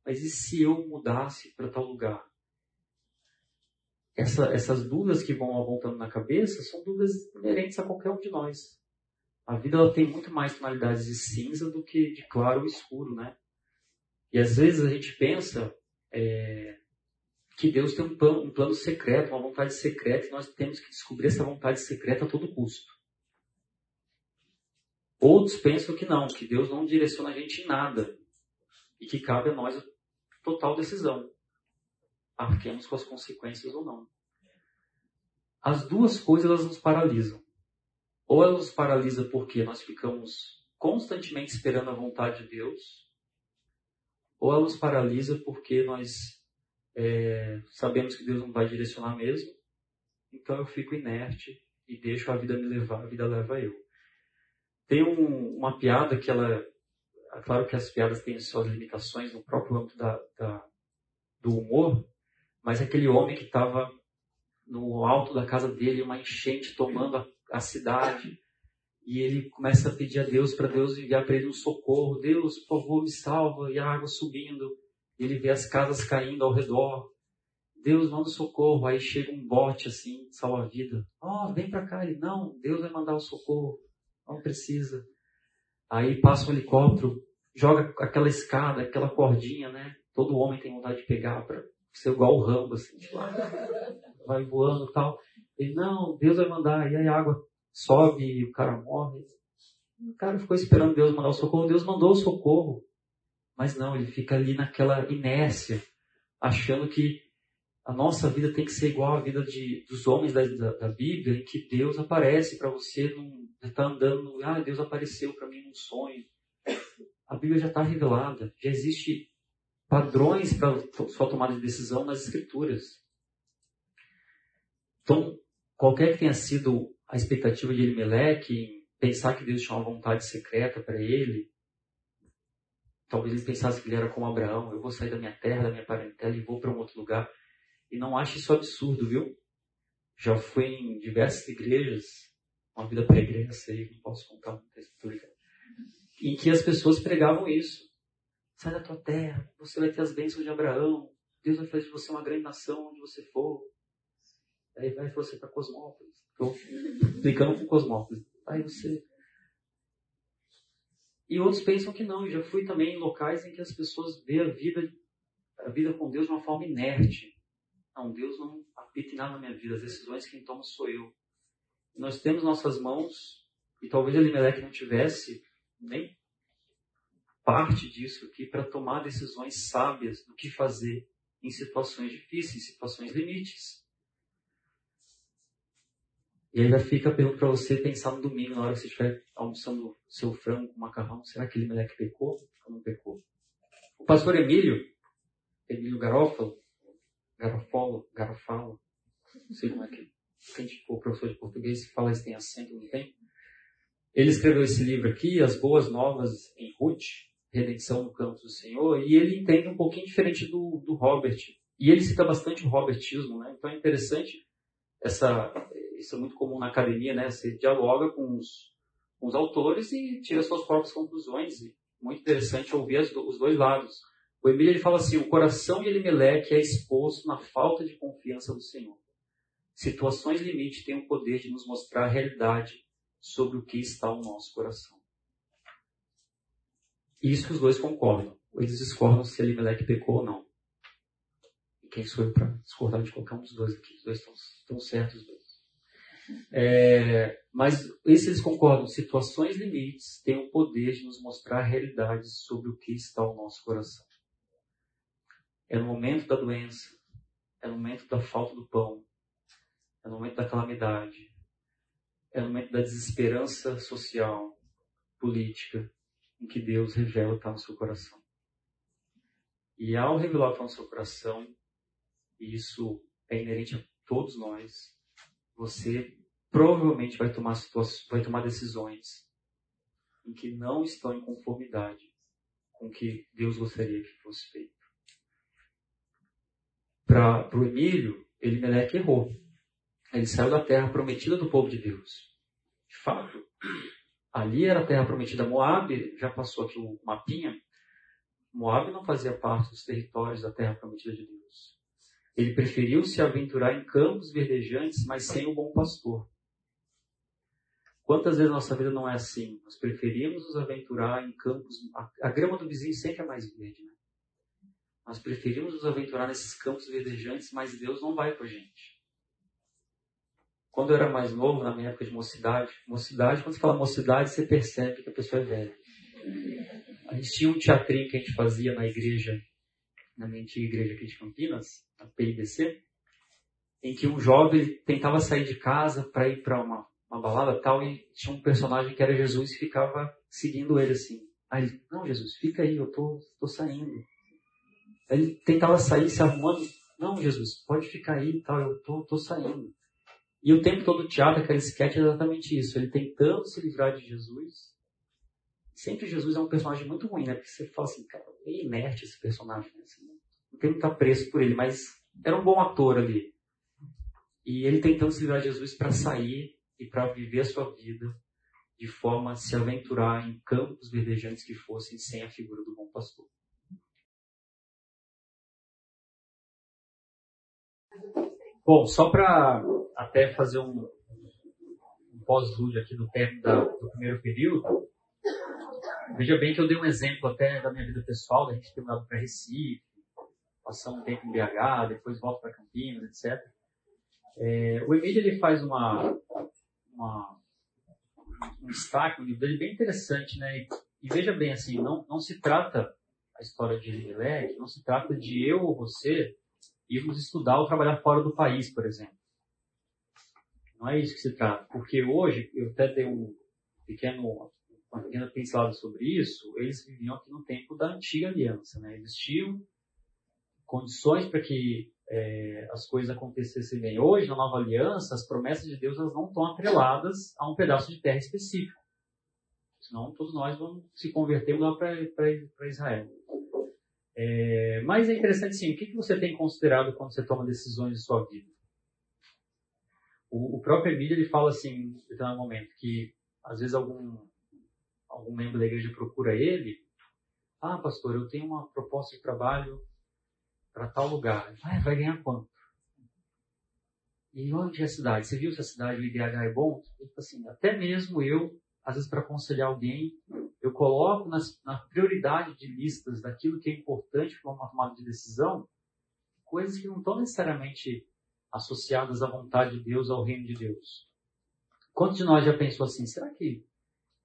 Mas e se eu mudasse para tal lugar? Essa, essas dúvidas que vão apontando na cabeça são dúvidas inerentes a qualquer um de nós. A vida ela tem muito mais tonalidades de cinza do que de claro ou escuro, né? E às vezes a gente pensa é, que Deus tem um plano, um plano secreto, uma vontade secreta, e nós temos que descobrir essa vontade secreta a todo custo. Outros pensam que não, que Deus não direciona a gente em nada e que cabe a nós a total decisão. Arquemos com as consequências ou não. As duas coisas elas nos paralisam. Ou elas nos paralisam porque nós ficamos constantemente esperando a vontade de Deus, ou ela nos paralisa porque nós é, sabemos que Deus não vai direcionar mesmo, então eu fico inerte e deixo a vida me levar, a vida leva eu. Tem um, uma piada que ela, é claro que as piadas têm suas limitações no próprio âmbito da, da, do humor, mas aquele homem que estava no alto da casa dele, uma enchente tomando a, a cidade, e ele começa a pedir a Deus para Deus enviar para ele um socorro. Deus, por favor, me salva. E a água subindo. Ele vê as casas caindo ao redor. Deus manda socorro. Aí chega um bote assim, salva a vida. Oh, vem para cá. Ele, não, Deus vai mandar o socorro. Não precisa. Aí passa um helicóptero, joga aquela escada, aquela cordinha, né? Todo homem tem vontade de pegar para ser igual o Rambo, assim, tipo, vai voando e tal. Ele, não, Deus vai mandar. E aí a água sobe e o cara morre. O cara ficou esperando Deus mandar o socorro. Deus mandou o socorro. Mas não, ele fica ali naquela inércia, achando que a nossa vida tem que ser igual à vida de, dos homens da, da, da Bíblia, em que Deus aparece para você, não está andando, ah, Deus apareceu para mim num sonho. A Bíblia já está revelada, já existe padrões para sua tomada de decisão nas Escrituras. Então, qualquer que tenha sido a expectativa de Elimelech em pensar que Deus tinha uma vontade secreta para ele. Talvez ele pensasse que ele era como Abraão, eu vou sair da minha terra, da minha parentela e vou para um outro lugar. E não ache isso absurdo, viu? Já fui em diversas igrejas, uma vida pregressa aí, não posso contar muita história, em que as pessoas pregavam isso. Sai da tua terra, você vai ter as bênçãos de Abraão, Deus vai fazer de você uma grande nação onde você for. Aí vai você para Cosmópolis. Estou explicando com Cosmópolis. Aí você. E outros pensam que não. Eu já fui também em locais em que as pessoas veem a vida, a vida com Deus de uma forma inerte. Não, Deus não apita nada na minha vida. As decisões quem toma sou eu. Nós temos nossas mãos, e talvez Elimelech não tivesse nem parte disso aqui para tomar decisões sábias do que fazer em situações difíceis, em situações limites. E já fica a pergunta para você pensar no domingo, na hora que você estiver almoçando seu frango com macarrão, será que ele moleque pecou ou não pecou? O pastor Emílio, Emílio Garofalo, Garofalo, não sei como é que quem for professor de português fala se tem acento, não tem? Ele escreveu esse livro aqui, As Boas Novas em Ruth, Redenção no Campo do Senhor, e ele entende um pouquinho diferente do, do Robert. E ele cita bastante o Robertismo, né? Então é interessante essa, isso é muito comum na academia, né? Você dialoga com os, com os autores e tira suas próprias conclusões. E muito interessante ouvir os dois lados. O Emílio ele fala assim: o coração de Elimelec é exposto na falta de confiança do Senhor. Situações limite têm o poder de nos mostrar a realidade sobre o que está no nosso coração. Isso os dois concordam. Eles discordam se Elimelec pecou ou não. E quem sou eu para discordar de qualquer um dos dois aqui? Os dois estão, estão certos. Dois. É, mas esses concordam. Situações limites têm o poder de nos mostrar a realidade sobre o que está no nosso coração. É no momento da doença, é no momento da falta do pão, é no momento da calamidade, é no momento da desesperança social, política, em que Deus revela o que está no seu coração. E ao revelar o que está no seu coração, e isso é inerente a todos nós, você provavelmente vai tomar, vai tomar decisões em que não estão em conformidade com o que Deus gostaria que fosse feito. Para o Emílio, Elimelec errou. Ele saiu da terra prometida do povo de Deus. De fato, ali era a terra prometida. Moab, já passou aqui o mapinha, Moab não fazia parte dos territórios da terra prometida de Deus. Ele preferiu se aventurar em campos verdejantes, mas sem o bom pastor. Quantas vezes nossa vida não é assim? Nós preferimos nos aventurar em campos. A, a grama do vizinho sempre é mais verde, né? Nós preferimos nos aventurar nesses campos verdejantes, mas Deus não vai com a gente. Quando eu era mais novo, na minha época de mocidade, mocidade, quando você fala mocidade, você percebe que a pessoa é velha. A gente tinha um teatrinho que a gente fazia na igreja, na minha antiga igreja aqui de Campinas, a PIBC, em que um jovem tentava sair de casa para ir para uma, uma balada tal e tinha um personagem que era Jesus e ficava seguindo ele assim. Aí ele, não, Jesus, fica aí, eu tô, tô saindo. Ele tentava sair se arrumando. Não, Jesus, pode ficar aí e tal, eu tô, tô saindo. E o tempo todo o teatro, aquele sketch é exatamente isso. Ele tentando se livrar de Jesus. Sempre Jesus é um personagem muito ruim, né? Porque você fala assim, cara, é inerte esse personagem. Né? Assim, não tem muito preço por ele, mas era um bom ator ali. E ele tentando se livrar de Jesus para sair e para viver a sua vida de forma a se aventurar em campos verdejantes que fossem sem a figura do bom pastor. Bom, só para até fazer um, um pós-lúdio aqui no tempo da, do primeiro período, veja bem que eu dei um exemplo até da minha vida pessoal, da gente ter mudado para Recife, passar um tempo em BH, depois volta para Campinas, etc. É, o Emílio ele faz uma, uma, um destaque, um livro dele bem interessante, né? E, e, veja bem, assim, não, não se trata a história de Elimelec, não se trata de eu ou você irmos estudar ou trabalhar fora do país, por exemplo. Não é isso que se trata. Porque hoje, eu até dei um pequeno, uma pequena pincelada sobre isso, eles viviam aqui no tempo da antiga aliança. Né? Existiam condições para que é, as coisas acontecessem bem. Hoje, na nova aliança, as promessas de Deus elas não estão atreladas a um pedaço de terra específico. Senão todos nós vamos se converter lá para Israel. É, mas é interessante sim, o que, que você tem considerado quando você toma decisões de sua vida? O, o próprio Emílio ele fala assim, em determinado momento, que às vezes algum, algum membro da igreja procura ele, ah, pastor, eu tenho uma proposta de trabalho para tal lugar. Ah, vai ganhar quanto? E onde é a cidade? Você viu se a cidade, o IDH é bom? Ele assim, até mesmo eu, às vezes para aconselhar alguém, eu coloco nas, na prioridade de listas daquilo que é importante para uma tomada de decisão, coisas que não estão necessariamente associadas à vontade de Deus, ao reino de Deus. Quantos de nós já pensou assim, será que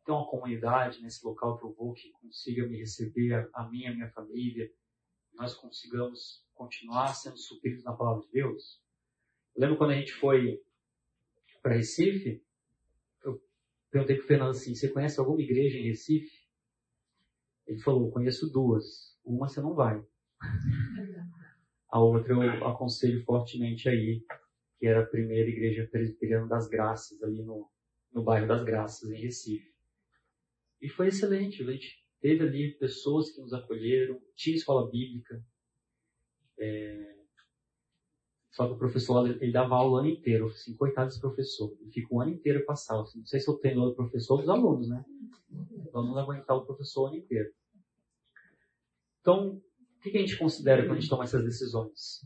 tem uma comunidade nesse local que eu vou que consiga me receber, a, mim, a minha família, nós consigamos continuar sendo supridos na palavra de Deus? Eu lembro quando a gente foi para Recife, perguntei para o Fernando assim: você conhece alguma igreja em Recife? Ele falou: conheço duas. Uma você não vai. A outra eu aconselho fortemente aí, que era a primeira igreja presbiteriana das Graças, ali no, no bairro das Graças, em Recife. E foi excelente. A gente teve ali pessoas que nos acolheram, tinha escola bíblica. É, só que o professor, ele dava aula o ano inteiro. Assim, coitado desse professor. Ele fica o ano inteiro passar. Assim, não sei se eu tenho o professor dos alunos, né? O aluno aguentar o professor o ano inteiro. Então, o que a gente considera quando a gente toma essas decisões?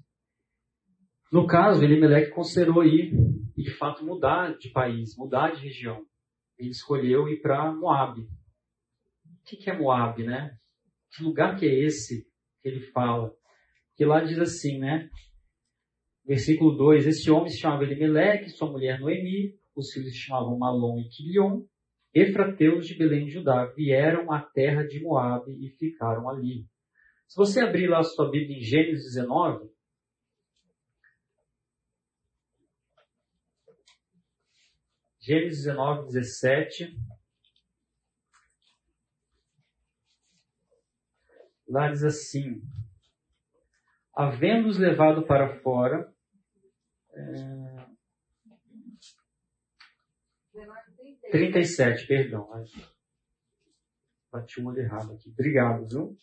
No caso, Elimelech considerou ir e de fato mudar de país, mudar de região. Ele escolheu ir para Moab. O que é Moab, né? Que lugar que é esse que ele fala? Que lá diz assim, né? Versículo 2: Este homem se chamava Elimelech, sua mulher Noemi, os filhos se chamavam Malom e Quilion, efrateus de Belém de Judá, vieram à terra de Moab e ficaram ali. Se você abrir lá a sua Bíblia em Gênesis 19, Gênesis 19, 17. Lá diz assim: Havendo-os levado para fora, é... 37, perdão. Bati o olho errado aqui. Obrigado, viu?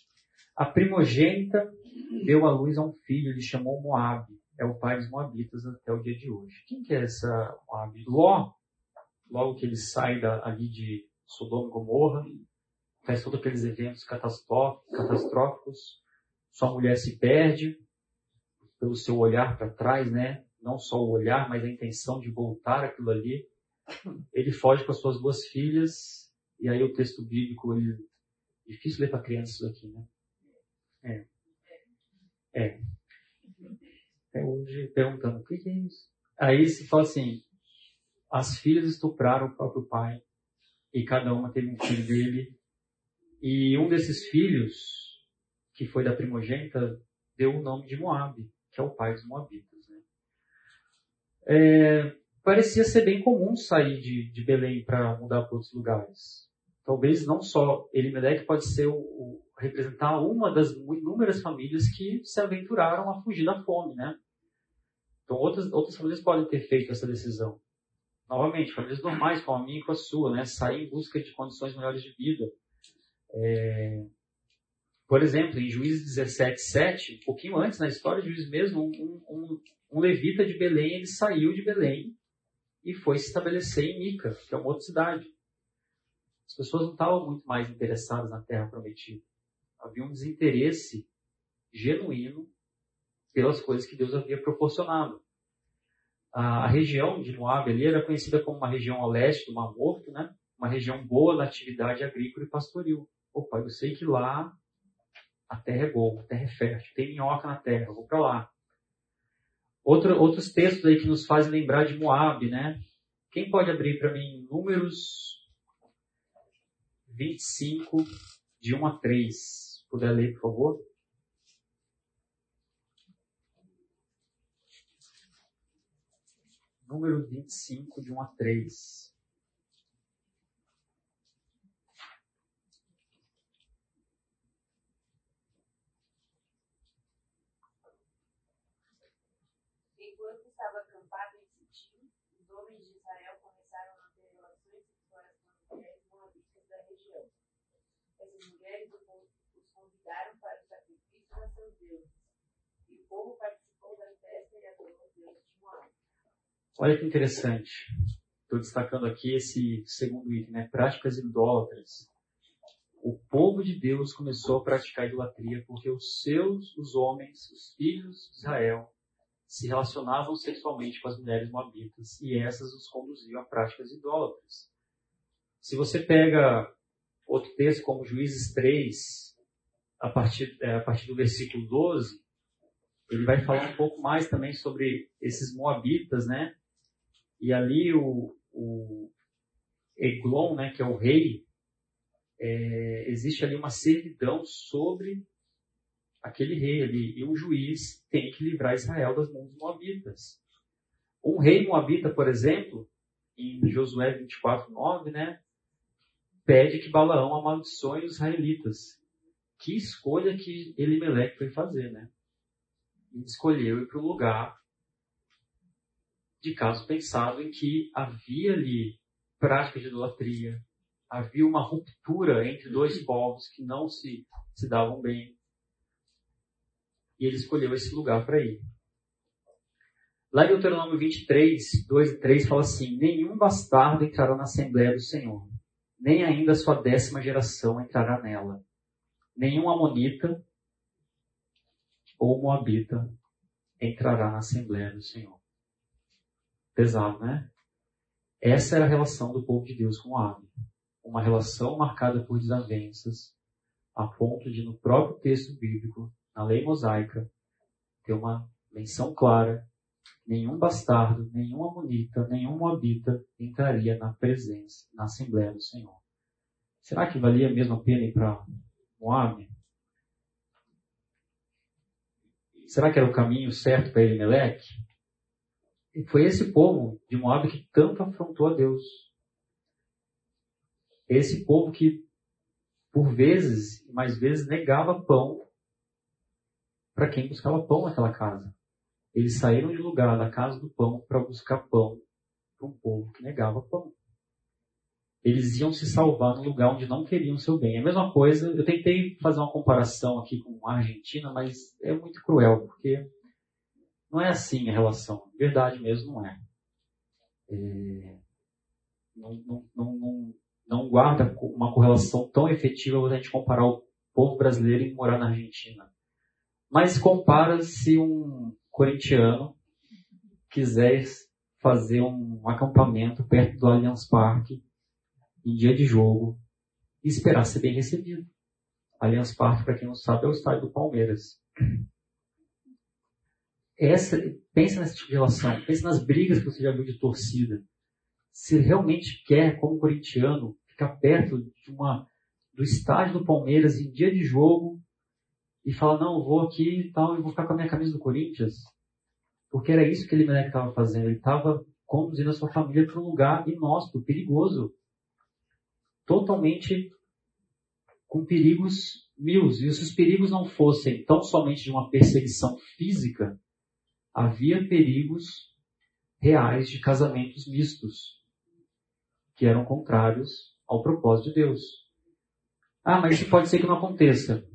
A primogênita deu à luz a um filho, ele chamou Moab. É o pai dos Moabitas até o dia de hoje. Quem que é essa Moab? Ló logo que ele sai da, ali de Sodoma e Gomorra, faz todos aqueles eventos catastróficos, sua mulher se perde pelo seu olhar para trás, né? Não só o olhar, mas a intenção de voltar aquilo ali. Ele foge com as suas duas filhas, e aí o texto bíblico, ele... difícil ler para crianças isso aqui, né? É. É. Até hoje perguntando, o que é isso? Aí se fala assim, as filhas estupraram o próprio pai e cada uma teve um filho dele. E um desses filhos, que foi da primogênita, deu o nome de Moab, que é o pai dos Moabitas. É, parecia ser bem comum sair de, de Belém para mudar para outros lugares. Talvez não só Elimelech pode ser o, o, representar uma das inúmeras famílias que se aventuraram a fugir da fome, né? Então outras, outras famílias podem ter feito essa decisão novamente, famílias normais, como a minha e com a sua, né? Sair em busca de condições melhores de vida. É... Por exemplo, em Juízes 17, 7, um pouquinho antes, na história de Juízes mesmo, um, um, um, levita de Belém, ele saiu de Belém e foi se estabelecer em Mica, que é uma outra cidade. As pessoas não estavam muito mais interessadas na terra prometida. Havia um desinteresse genuíno pelas coisas que Deus havia proporcionado a, região de Moab ali era conhecida como uma região ao leste do Mar Morto, né? Uma região boa na atividade agrícola e pastoril. Opa, eu sei que lá a terra é boa, a terra é fértil, tem minhoca na terra, eu vou para lá. Outro, outros textos aí que nos fazem lembrar de Moab, né? Quem pode abrir para mim números 25, de 1 a 3? Se puder ler, por favor. número 25, de 1 a 3. Enquanto estava acampado em Sitim, os homens de Israel começaram a ter relações sexuais com as mulheres moabitas da região. Essas mulheres os convidaram para o sacrifício a seus deuses. E o povo participou da festa e adorou os deuses de Moab. Olha que interessante. Estou destacando aqui esse segundo item, né? Práticas idólatras. O povo de Deus começou a praticar idolatria porque os seus, os homens, os filhos de Israel, se relacionavam sexualmente com as mulheres moabitas e essas os conduziam a práticas idólatras. Se você pega outro texto como Juízes 3, a partir, é, a partir do versículo 12, ele vai falar um pouco mais também sobre esses moabitas, né? E ali o, o Eglon, né, que é o rei, é, existe ali uma servidão sobre aquele rei ali. E o juiz tem que livrar Israel das mãos dos moabitas. Um rei moabita, por exemplo, em Josué 24, 9, né, pede que Balaão amaldiçoe os israelitas. Que escolha que Elimelech foi fazer, né? Ele escolheu ir para o lugar de caso pensado em que havia ali prática de idolatria, havia uma ruptura entre dois povos que não se, se davam bem. E ele escolheu esse lugar para ir. Lá em Deuteronômio 23, 2 e 3 fala assim: Nenhum bastardo entrará na Assembleia do Senhor, nem ainda a sua décima geração entrará nela. Nenhum amonita, ou Moabita entrará na Assembleia do Senhor. Pesado, né? Essa era a relação do povo de Deus com Moab. Uma relação marcada por desavenças, a ponto de, no próprio texto bíblico, na lei mosaica, ter uma menção clara: nenhum bastardo, nenhum amonita, nenhum moabita entraria na presença, na Assembleia do Senhor. Será que valia mesmo a pena ir para Moab? Será que era o caminho certo para Elimelech? E foi esse povo de Moab que tanto afrontou a Deus. Esse povo que, por vezes, mais vezes, negava pão para quem buscava pão naquela casa. Eles saíram de lugar da casa do pão para buscar pão para um povo que negava pão. Eles iam se salvar no lugar onde não queriam seu bem. É a mesma coisa, eu tentei fazer uma comparação aqui com a Argentina, mas é muito cruel, porque não é assim a relação. Verdade mesmo não é. é não, não, não, não, guarda uma correlação tão efetiva quando a gente comparar o povo brasileiro e morar na Argentina. Mas compara se um corintiano quiser fazer um acampamento perto do Allianz Parque em dia de jogo e esperar ser bem recebido. Allianz Parque, para quem não sabe, é o estádio do Palmeiras. Essa, pensa nesse tipo de relação, pensa nas brigas que você já viu de torcida. Se realmente quer, como corintiano, ficar perto de uma, do estádio do Palmeiras em dia de jogo e falar, não, vou aqui e tal, e vou ficar com a minha camisa do Corinthians. Porque era isso que ele estava fazendo. Ele estava conduzindo a sua família para um lugar inóspito, perigoso. Totalmente com perigos mil. E se os perigos não fossem tão somente de uma perseguição física, havia perigos reais de casamentos mistos, que eram contrários ao propósito de Deus. Ah, mas isso pode ser que não aconteça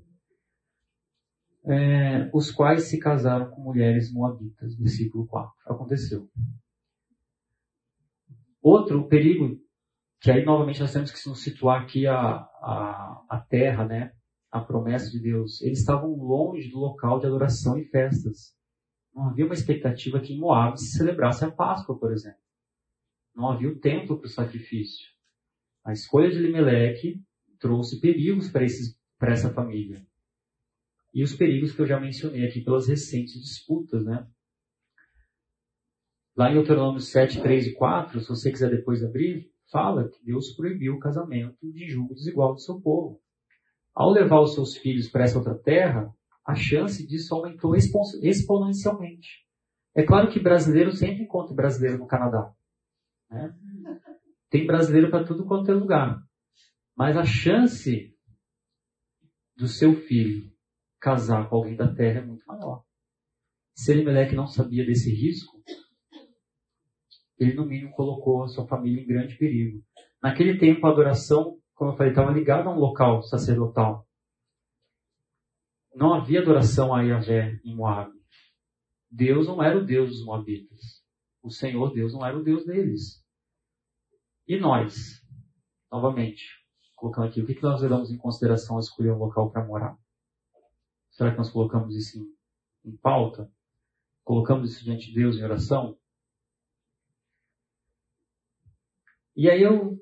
é, os quais se casaram com mulheres moabitas, versículo 4. Aconteceu. Outro perigo, que aí novamente nós temos que nos situar aqui a, a, a terra, né? a promessa de Deus. Eles estavam longe do local de adoração e festas. Não havia uma expectativa que em Moab se celebrasse a Páscoa, por exemplo. Não havia o templo para o sacrifício. A escolha de Limeleque trouxe perigos para, esses, para essa família e os perigos que eu já mencionei aqui pelas recentes disputas, né? Lá em Deuteronômio 7, 3 e 4, se você quiser depois abrir, fala que Deus proibiu o casamento de julgo desigual do seu povo. Ao levar os seus filhos para essa outra terra, a chance disso aumentou exponencialmente. É claro que brasileiro sempre encontra brasileiro no Canadá. Né? Tem brasileiro para tudo quanto é lugar. Mas a chance do seu filho casar com alguém da terra é muito maior. Se Elimelec não sabia desse risco, ele no mínimo colocou a sua família em grande perigo. Naquele tempo, a adoração, como eu falei, estava ligada a um local sacerdotal. Não havia adoração a Yahvé em Moab. Deus não era o Deus dos Moabitas. O Senhor Deus não era o Deus deles. E nós, novamente, colocando aqui, o que nós levamos em consideração a escolher um local para morar? Será que nós colocamos isso em, em pauta? Colocamos isso diante de Deus em oração? E aí eu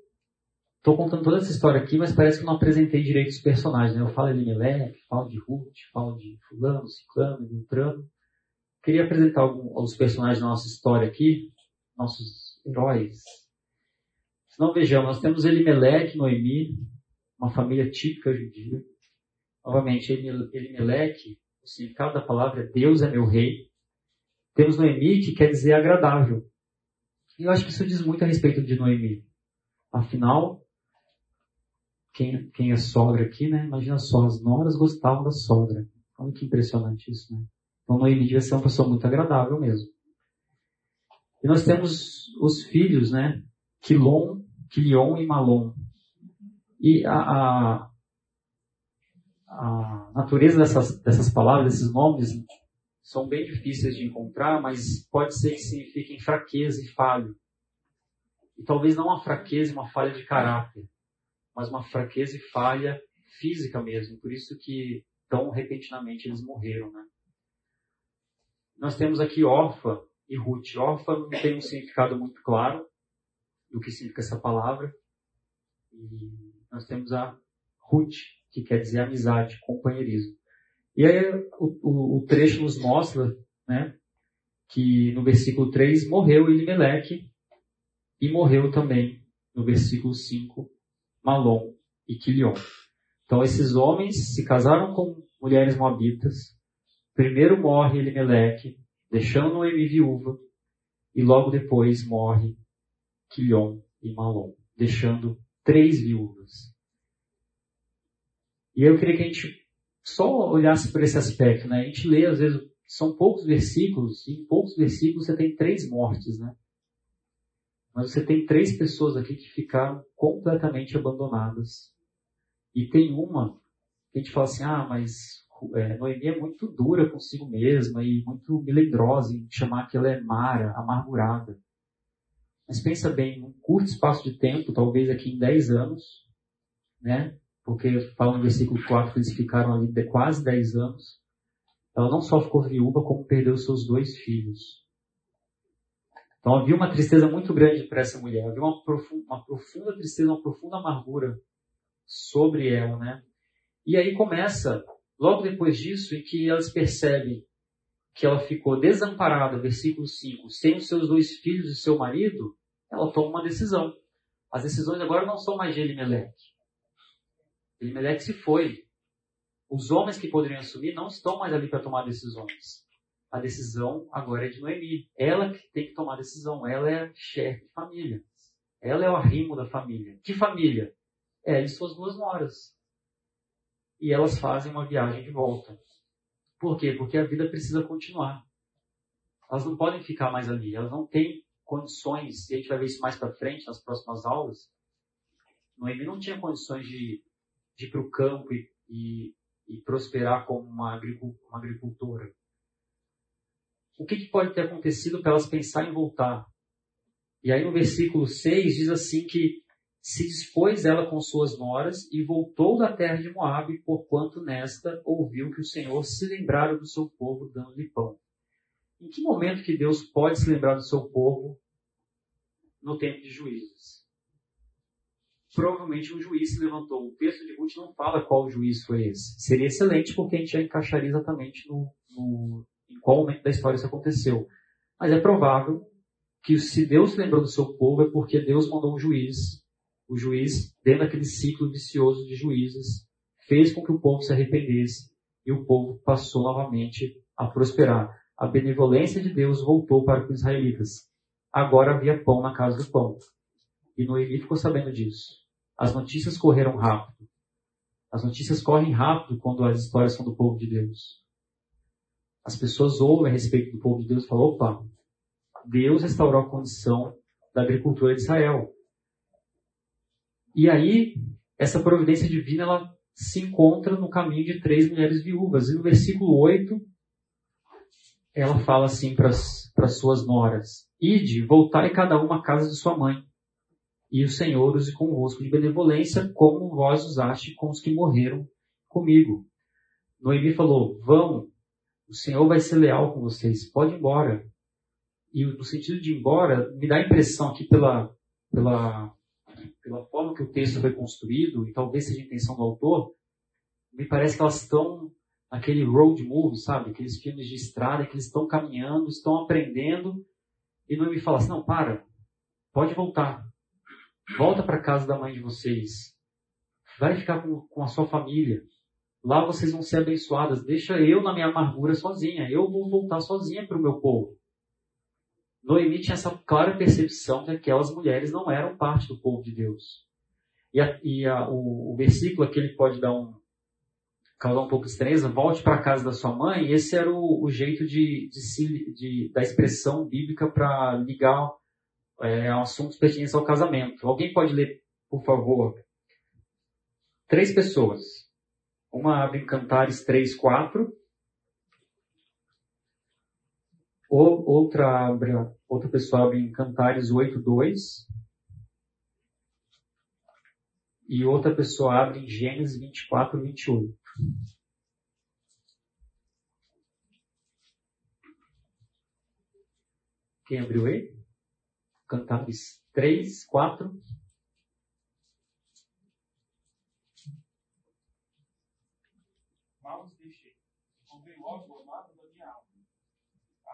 estou contando toda essa história aqui, mas parece que eu não apresentei direito os personagens. Né? Eu falo de Elimelech, falo de Ruth, falo de fulano, ciclano, beltrano. Queria apresentar alguns, personagens da nossa história aqui, nossos heróis. Se não vejamos, nós temos Elimelech, Noemi, uma família típica judia. Novamente, Elimelech, o significado da palavra é Deus é meu rei. Temos Noemi, que quer dizer agradável. E eu acho que isso diz muito a respeito de Noemi. Afinal, quem, quem é sogra aqui, né? Imagina só, as noras gostavam da sogra. Olha que impressionante isso, né? Então Noemi devia ser uma pessoa muito agradável mesmo. E nós temos os filhos, né? Quilom, Quilion e Malom. E a, a, a natureza dessas, dessas palavras, desses nomes, são bem difíceis de encontrar, mas pode ser que signifiquem fraqueza e falho. E talvez não uma fraqueza e uma falha de caráter, mas uma fraqueza e falha física mesmo. Por isso que tão repentinamente eles morreram, né? nós temos aqui Orfa e Ruth. Orfa não tem um significado muito claro do que significa essa palavra. E nós temos a Ruth, que quer dizer amizade, companheirismo. E aí o, o, o trecho nos mostra né, que no versículo 3 morreu Elimeleque e morreu também no versículo 5 Malom e Quilion. Então esses homens se casaram com mulheres moabitas. Primeiro morre Elimeleque, deixando Noemi viúva, e logo depois morre Quilion e Malom, deixando três viúvas. E eu queria que a gente só olhasse por esse aspecto, né? A gente lê, às vezes, são poucos versículos, e em poucos versículos você tem três mortes, né? Mas você tem três pessoas aqui que ficaram completamente abandonadas. E tem uma que a gente fala assim, ah, mas é, Noemi é muito dura consigo mesma e muito melindrosa em chamar que ela é mara, amargurada. Mas pensa bem, num curto espaço de tempo, talvez aqui em 10 anos, né? Porque fala no versículo 4 que eles ficaram ali de quase 10 anos. Ela não só ficou viúva, como perdeu seus dois filhos. Então havia uma tristeza muito grande para essa mulher, havia uma profunda, uma profunda tristeza, uma profunda amargura sobre ela, né? E aí começa, logo depois disso, em que elas percebem que ela ficou desamparada, versículo 5, sem os seus dois filhos e seu marido, ela toma uma decisão. As decisões agora não são mais de Elimelech. Elimelech se foi. Os homens que poderiam assumir não estão mais ali para tomar decisões. A decisão agora é de Noemi. Ela que tem que tomar a decisão. Ela é a chefe de família. Ela é o arrimo da família. Que família? Ela e suas duas noras. E elas fazem uma viagem de volta. Por quê? Porque a vida precisa continuar. Elas não podem ficar mais ali. Elas não têm condições, e a gente vai ver isso mais para frente nas próximas aulas. Noemi não tinha condições de, de ir para o campo e, e, e, prosperar como uma, agricultora. O que, que pode ter acontecido para elas pensar em voltar? E aí no versículo 6 diz assim que se dispôs ela com suas noras e voltou da terra de Moabe, porquanto nesta ouviu que o Senhor se lembrara do seu povo dando-lhe pão. Em que momento que Deus pode se lembrar do seu povo no tempo de juízes? Provavelmente um juiz se levantou. O texto de Ruth não fala qual juiz foi esse. Seria excelente porque a gente já encaixaria exatamente no, no, em qual momento da história isso aconteceu. Mas é provável que se Deus se lembrou do seu povo é porque Deus mandou um juiz o juiz, dentro daquele ciclo vicioso de juízes, fez com que o povo se arrependesse e o povo passou novamente a prosperar. A benevolência de Deus voltou para os israelitas. Agora havia pão na casa do pão. E Noemi ficou sabendo disso. As notícias correram rápido. As notícias correm rápido quando as histórias são do povo de Deus. As pessoas ouvem a respeito do povo de Deus e falam: opa, Deus restaurou a condição da agricultura de Israel. E aí, essa providência divina, ela se encontra no caminho de três mulheres viúvas. E no versículo 8, ela fala assim para as suas noras: Ide, voltai cada uma à casa de sua mãe, e o Senhor use convosco de benevolência, como vós usaste com os que morreram comigo. Noemi falou: Vão, o Senhor vai ser leal com vocês, pode ir embora. E no sentido de ir embora, me dá a impressão aqui pela, pela pela forma que o texto foi construído, e talvez seja a intenção do autor, me parece que elas estão naquele road movie, sabe? Aqueles filmes de estrada que eles estão caminhando, estão aprendendo, e não me fala assim, não, para, pode voltar. Volta para casa da mãe de vocês. Vai ficar com, com a sua família. Lá vocês vão ser abençoadas. Deixa eu na minha amargura sozinha. Eu vou voltar sozinha para o meu povo. Noemi tinha essa clara percepção que aquelas mulheres não eram parte do povo de Deus. E, a, e a, o, o, versículo aqui ele pode dar um, causar um pouco de estranheza, volte para a casa da sua mãe, esse era o, o jeito de, de, de, da expressão bíblica para ligar é, assuntos pertinentes ao casamento. Alguém pode ler, por favor? Três pessoas. Uma abre em Cantares 3, 4. outra, abre, outra pessoa abre em Cantares 8.2 e outra pessoa abre em Gênesis 24, 28. Quem abriu ele? Cantares 3, 4. Mal os deixei. Comprei logo o amado da minha alma.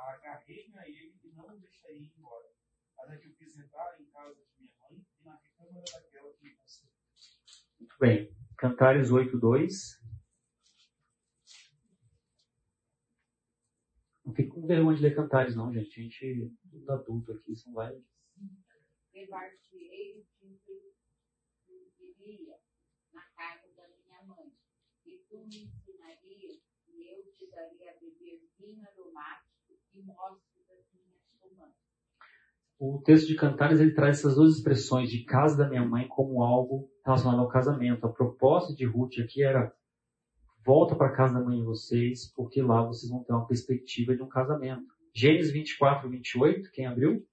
Agarrei-me a ele e não o deixei ir embora. Até que o fiz entrar em casa de minha mãe e na recâmara daquela que me concedeu. Muito bem. Cantares 8, 2. Não fique com vergonha de ler cantares, não, gente. A gente, tudo adulto aqui, não vai. Repartirei de viria na casa da minha mãe. E tu me ensinarias, e eu te daria a beber vinho aromático e das minhas. O texto de Cantares ele traz essas duas expressões de casa da minha mãe como algo relacionado ao casamento. A proposta de Ruth aqui era volta para casa da mãe de vocês, porque lá vocês vão ter uma perspectiva de um casamento. Gênesis 24, 28, quem abriu?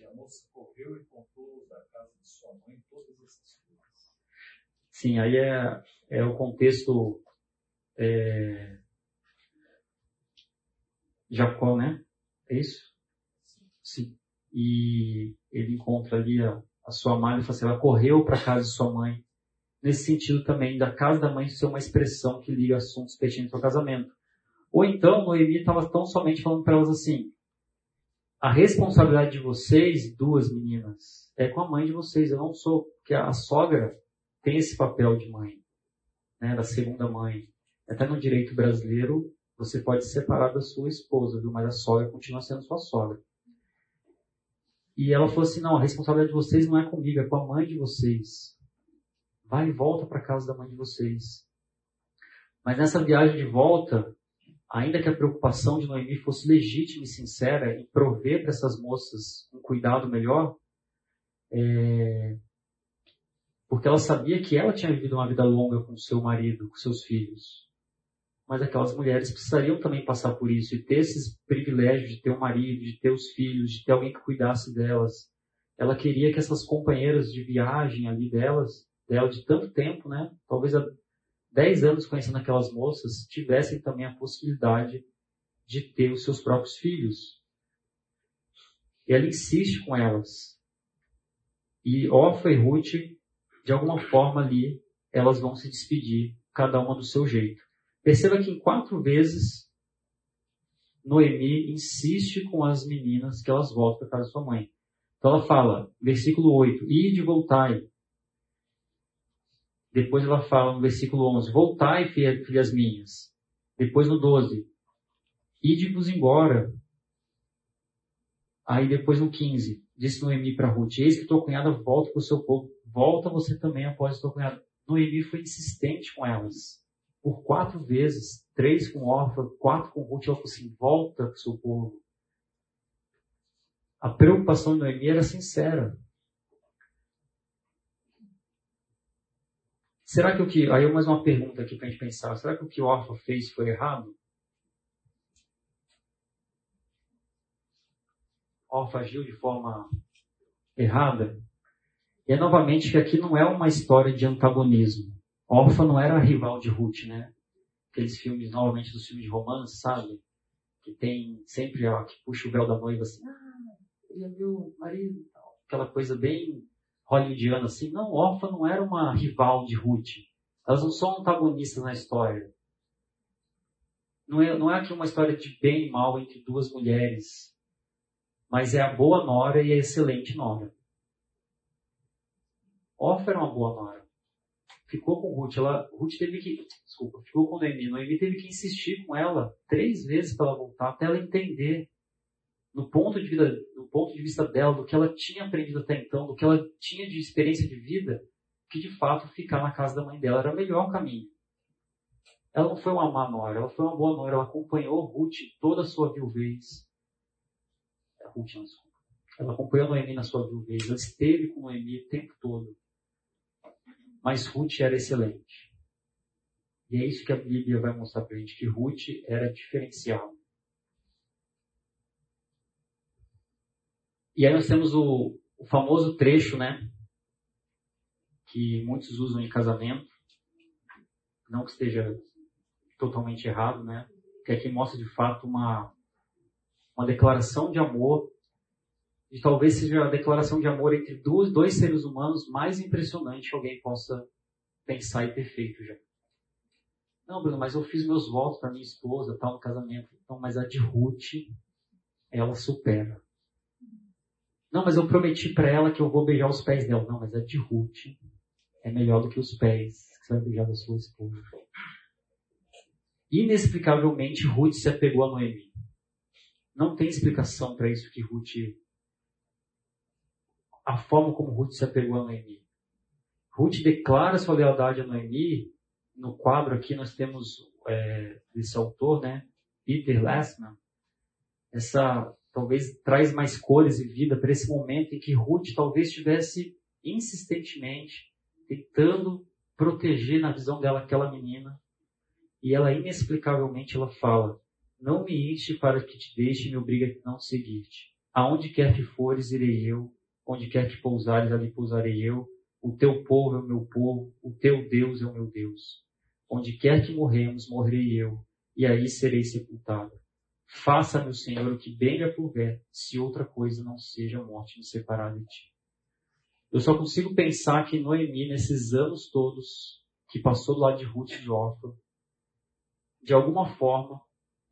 E a moça correu e contou da casa de sua mãe todas essas coisas. Sim, aí é, é o contexto é, Jacó, né? É isso? Sim. E ele encontra ali a, a sua mãe e fala assim, ela correu para casa de sua mãe. Nesse sentido também, da casa da mãe ser uma expressão que liga assuntos pertinentes ao casamento. Ou então, Noemi estava tão somente falando para elas assim, a responsabilidade de vocês, duas meninas, é com a mãe de vocês. Eu não sou, porque a sogra tem esse papel de mãe, né, da segunda mãe. Até no direito brasileiro, você pode se separar da sua esposa, viu? mas a sogra continua sendo sua sogra. E ela falou assim: não, a responsabilidade de vocês não é comigo, é com a mãe de vocês. Vai e volta para casa da mãe de vocês. Mas nessa viagem de volta, ainda que a preocupação de Noemi fosse legítima e sincera em prover para essas moças um cuidado melhor, é... porque ela sabia que ela tinha vivido uma vida longa com seu marido, com seus filhos. Mas aquelas mulheres precisariam também passar por isso e ter esses privilégios de ter um marido, de ter os filhos, de ter alguém que cuidasse delas. Ela queria que essas companheiras de viagem ali delas, dela de tanto tempo, né? Talvez há 10 anos conhecendo aquelas moças, tivessem também a possibilidade de ter os seus próprios filhos. E ela insiste com elas. E Orfa e Ruth, de alguma forma ali, elas vão se despedir, cada uma do seu jeito. Perceba que em quatro vezes Noemi insiste com as meninas que elas voltam para casa da sua mãe. Então ela fala, versículo 8, Ide voltai. Depois ela fala no versículo 11, Voltai, filhas minhas. Depois no 12, Ide-vos embora. Aí depois no 15, disse Noemi para Ruth, Eis que tua cunhada volta para o seu povo. Volta você também após tua cunhada. Noemi foi insistente com elas por quatro vezes, três com Orfa, quatro com Ruth, ela falou assim, volta para o seu povo. A preocupação de Noemi era sincera. Será que o que, aí mais uma pergunta aqui para a gente pensar, será que o que Orfa fez foi errado? Orfa agiu de forma errada? E é novamente que aqui não é uma história de antagonismo. Orfa não era a rival de Ruth, né? Aqueles filmes, novamente, dos filmes de romance, sabe? Que tem sempre, ó, que puxa o véu da noiva assim, ah, ele viu o marido e tal. Aquela coisa bem hollywoodiana assim. Não, Orfa não era uma rival de Ruth. Elas não são antagonistas na história. Não é, não é aqui uma história de bem e mal entre duas mulheres. Mas é a boa nora e a excelente nora. Orfa era uma boa nora ficou com Ruth. Ela, Ruth teve que, desculpa, ficou com Noemi. Noemi teve que insistir com ela três vezes para ela voltar, até ela entender, no ponto, de vida, no ponto de vista dela, do que ela tinha aprendido até então, do que ela tinha de experiência de vida, que de fato ficar na casa da mãe dela era o melhor caminho. Ela não foi uma má nora, ela foi uma boa nora. Ela acompanhou Ruth toda a sua viuvez. Ruth, não, desculpa. Ela acompanhou Noemi na sua viuvez. Ela esteve com Noemi o tempo todo mas Ruth era excelente. E é isso que a Bíblia vai mostrar para a gente, que Ruth era diferencial. E aí nós temos o, o famoso trecho, né? Que muitos usam em casamento. Não que esteja totalmente errado, né? Que aqui mostra de fato uma, uma declaração de amor e talvez seja a declaração de amor entre dois, dois seres humanos mais impressionante que alguém possa pensar e ter feito já. Não, Bruno, mas eu fiz meus votos para minha esposa, tal, no casamento. Então, mas a de Ruth, ela supera. Não, mas eu prometi para ela que eu vou beijar os pés dela. Não, mas a de Ruth é melhor do que os pés que você vai beijar da sua esposa. Inexplicavelmente, Ruth se apegou a Noemi. Não tem explicação para isso que Ruth. A forma como Ruth se apegou a Noemi. Ruth declara sua lealdade a Noemi. No quadro aqui nós temos é, autor, né? Peter Lessman. Essa talvez traz mais cores e vida para esse momento em que Ruth talvez estivesse insistentemente tentando proteger na visão dela aquela menina e ela inexplicavelmente ela fala: Não me enche para que te deixe e me obrigue a não seguir-te. Aonde quer que fores, irei eu. Onde quer que pousares, ali pousarei eu. O teu povo é o meu povo, o teu Deus é o meu Deus. Onde quer que morremos, morrerei eu, e aí serei sepultado. Faça-me, Senhor, o que bem lhe aprover, se outra coisa não seja a morte me separar de ti. Eu só consigo pensar que Noemi, nesses anos todos que passou do lado de Ruth e de de alguma forma,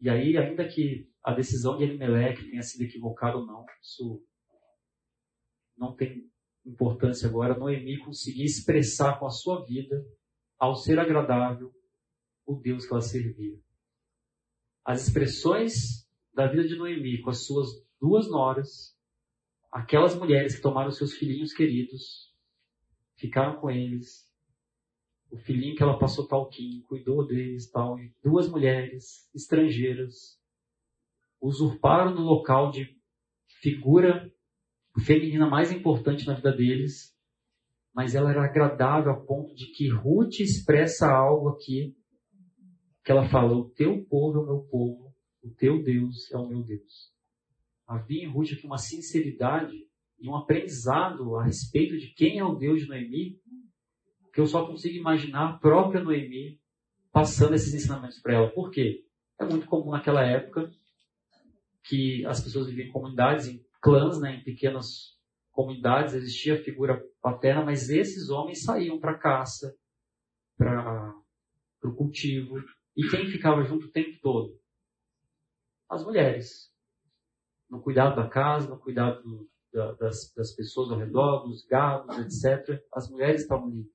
e aí ainda que a decisão de Elimelech tenha sido equivocada ou não, isso não tem importância agora, Noemi conseguir expressar com a sua vida, ao ser agradável, o Deus que ela servia. As expressões da vida de Noemi com as suas duas noras, aquelas mulheres que tomaram seus filhinhos queridos, ficaram com eles, o filhinho que ela passou talquinho, cuidou deles tal, e duas mulheres estrangeiras usurparam no local de figura feminina mais importante na vida deles, mas ela era agradável a ponto de que Ruth expressa algo aqui, que ela fala, o teu povo é o meu povo, o teu Deus é o meu Deus. Havia em Ruth aqui uma sinceridade e um aprendizado a respeito de quem é o Deus de Noemi, que eu só consigo imaginar a própria Noemi passando esses ensinamentos para ela. Por quê? É muito comum naquela época que as pessoas viviam em comunidades, em clãs, né, em pequenas comunidades, existia a figura paterna, mas esses homens saíam para caça, para o cultivo. E quem ficava junto o tempo todo? As mulheres. No cuidado da casa, no cuidado do, da, das, das pessoas ao redor, dos gados, etc. As mulheres estavam ali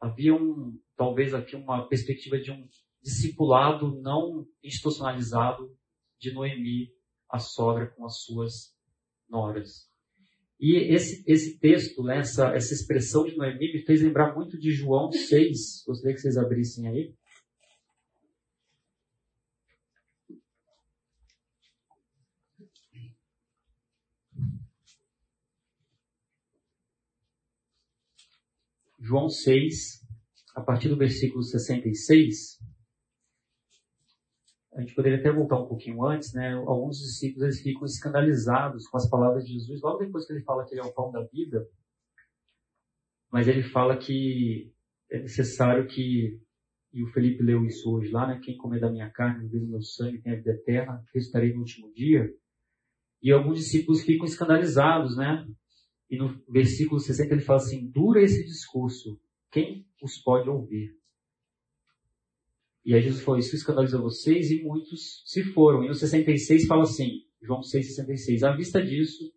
havia um, talvez aqui uma perspectiva de um discipulado não institucionalizado de Noemi, a sogra com as suas noras. E esse, esse texto, né, essa, essa expressão de Noemi me fez lembrar muito de João 6. Gostaria que vocês abrissem aí. João 6, a partir do versículo 66, a gente poderia até voltar um pouquinho antes, né? Alguns discípulos eles ficam escandalizados com as palavras de Jesus, logo depois que ele fala que ele é o pão da vida, mas ele fala que é necessário que, e o Felipe leu isso hoje lá, né? Quem comer da minha carne, beber do meu sangue, tem a vida eterna, restarei no último dia. E alguns discípulos ficam escandalizados, né? E no versículo 60 ele fala assim: dura esse discurso, quem os pode ouvir? E aí Jesus falou: Isso escandaliza vocês e muitos se foram. E no 66 fala assim: João 6,66. À vista disso,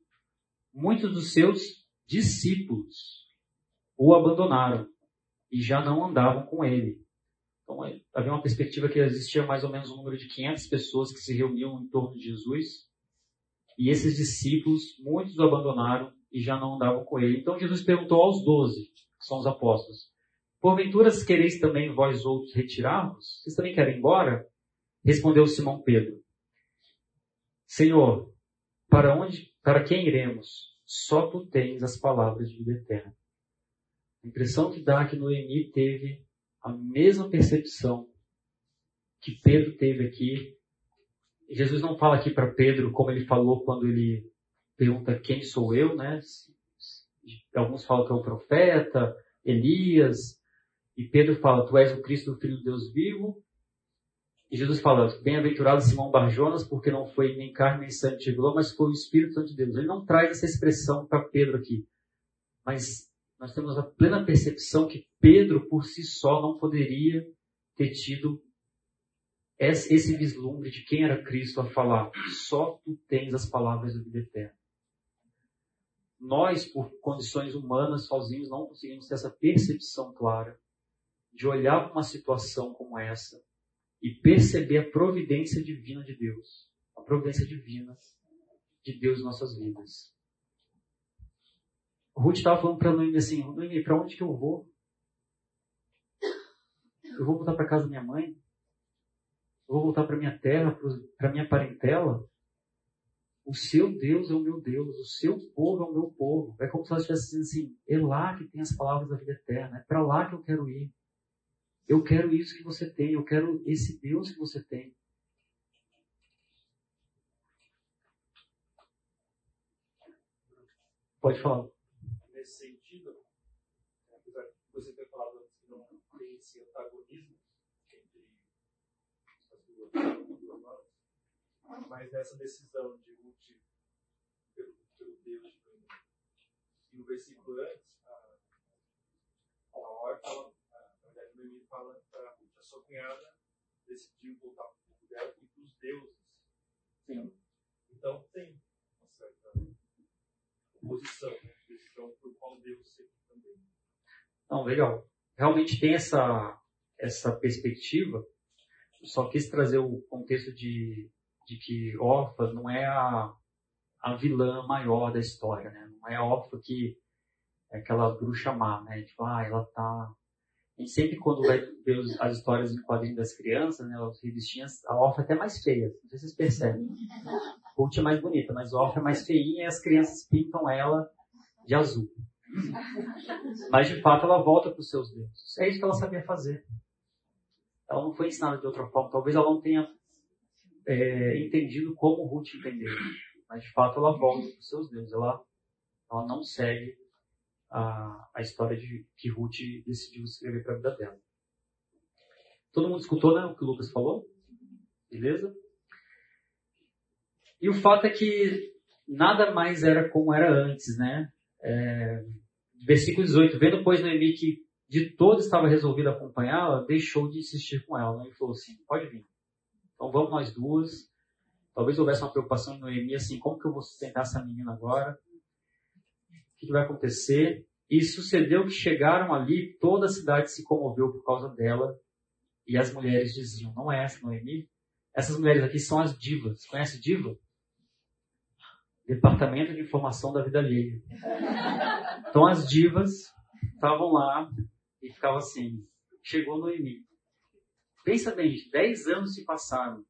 muitos dos seus discípulos o abandonaram e já não andavam com ele. Então havia uma perspectiva que existia mais ou menos um número de 500 pessoas que se reuniam em torno de Jesus. E esses discípulos, muitos o abandonaram e já não andavam com ele. Então Jesus perguntou aos doze, que são os apóstolos, porventura quereis também vós outros retirar-vos? Vocês também querem ir embora? Respondeu Simão Pedro, Senhor, para onde, para quem iremos? Só tu tens as palavras de vida eterna. A impressão que dá é que Noemi teve a mesma percepção que Pedro teve aqui. Jesus não fala aqui para Pedro como ele falou quando ele pergunta quem sou eu, né? Alguns falam que é o profeta, Elias, e Pedro fala, tu és o Cristo, o Filho de Deus vivo. E Jesus fala, bem-aventurado Simão Barjonas, porque não foi nem carne nem sangue te mas foi o Espírito Santo de Deus. Ele não traz essa expressão para Pedro aqui. Mas nós temos a plena percepção que Pedro, por si só, não poderia ter tido esse vislumbre de quem era Cristo a falar. Só tu tens as palavras da vida eterna. Nós, por condições humanas, sozinhos, não conseguimos ter essa percepção clara de olhar para uma situação como essa e perceber a providência divina de Deus, a providência divina de Deus em nossas vidas. O Ruth estava falando para Noemi assim, Noemi, para onde que eu vou? Eu vou voltar para casa da minha mãe? Eu vou voltar para minha terra, para minha parentela? O seu Deus é o meu Deus, o seu povo é o meu povo. É como se ela estivesse dizendo assim, é lá que tem as palavras da vida eterna, é para lá que eu quero ir. Eu quero isso que você tem, eu quero esse Deus que você tem. Pode falar. Nesse sentido, apesar de você ter falado antes que não tem esse antagonismo entre as duas notas, mas nessa decisão de Ruth pelo, pelo Deus de E no versículo antes, a, a Horta, Noemi fala para Ruth, a sua cunhada decidiu voltar para o povo dela e para os deuses. Sim. Então tem uma certa oposição, né? decisão por qual Deus segue também. Não, legal. Realmente tem essa, essa perspectiva, só quis trazer o contexto de, de que Orfa não é a, a vilã maior da história, né? Não é a Orfa que é aquela bruxa má, né? Tipo, ah, ela tá e sempre quando vai ver as histórias em quadrinhos das crianças, né, as revistinhas, a órfã é até mais feia. Não sei se vocês percebem. Ruth é mais bonita, mas a órfã é mais feinha e as crianças pintam ela de azul. Mas de fato ela volta para os seus deuses. É isso que ela sabia fazer. Ela não foi ensinada de outra forma. Talvez ela não tenha é, entendido como Ruth entendeu. Mas de fato ela volta para os seus deuses. Ela, ela não segue a, a história de que Ruth decidiu escrever para a vida dela. Todo mundo escutou né, o que o Lucas falou? Beleza? E o fato é que nada mais era como era antes, né? É, versículo 18. Vendo, pois, Noemi que de todo estava resolvido acompanhá-la, deixou de insistir com ela. Né? E falou assim, pode vir. Então vamos nós duas. Talvez houvesse uma preocupação em Noemi, assim, como que eu vou sustentar essa menina agora? Que, que vai acontecer? E sucedeu que chegaram ali, toda a cidade se comoveu por causa dela. E as mulheres diziam: Não é essa, Noemi? Essas mulheres aqui são as divas. Conhece diva? Departamento de Informação da Vida Alheia. Então as divas estavam lá e ficavam assim: Chegou Noemi. Pensa bem, 10 anos se passaram.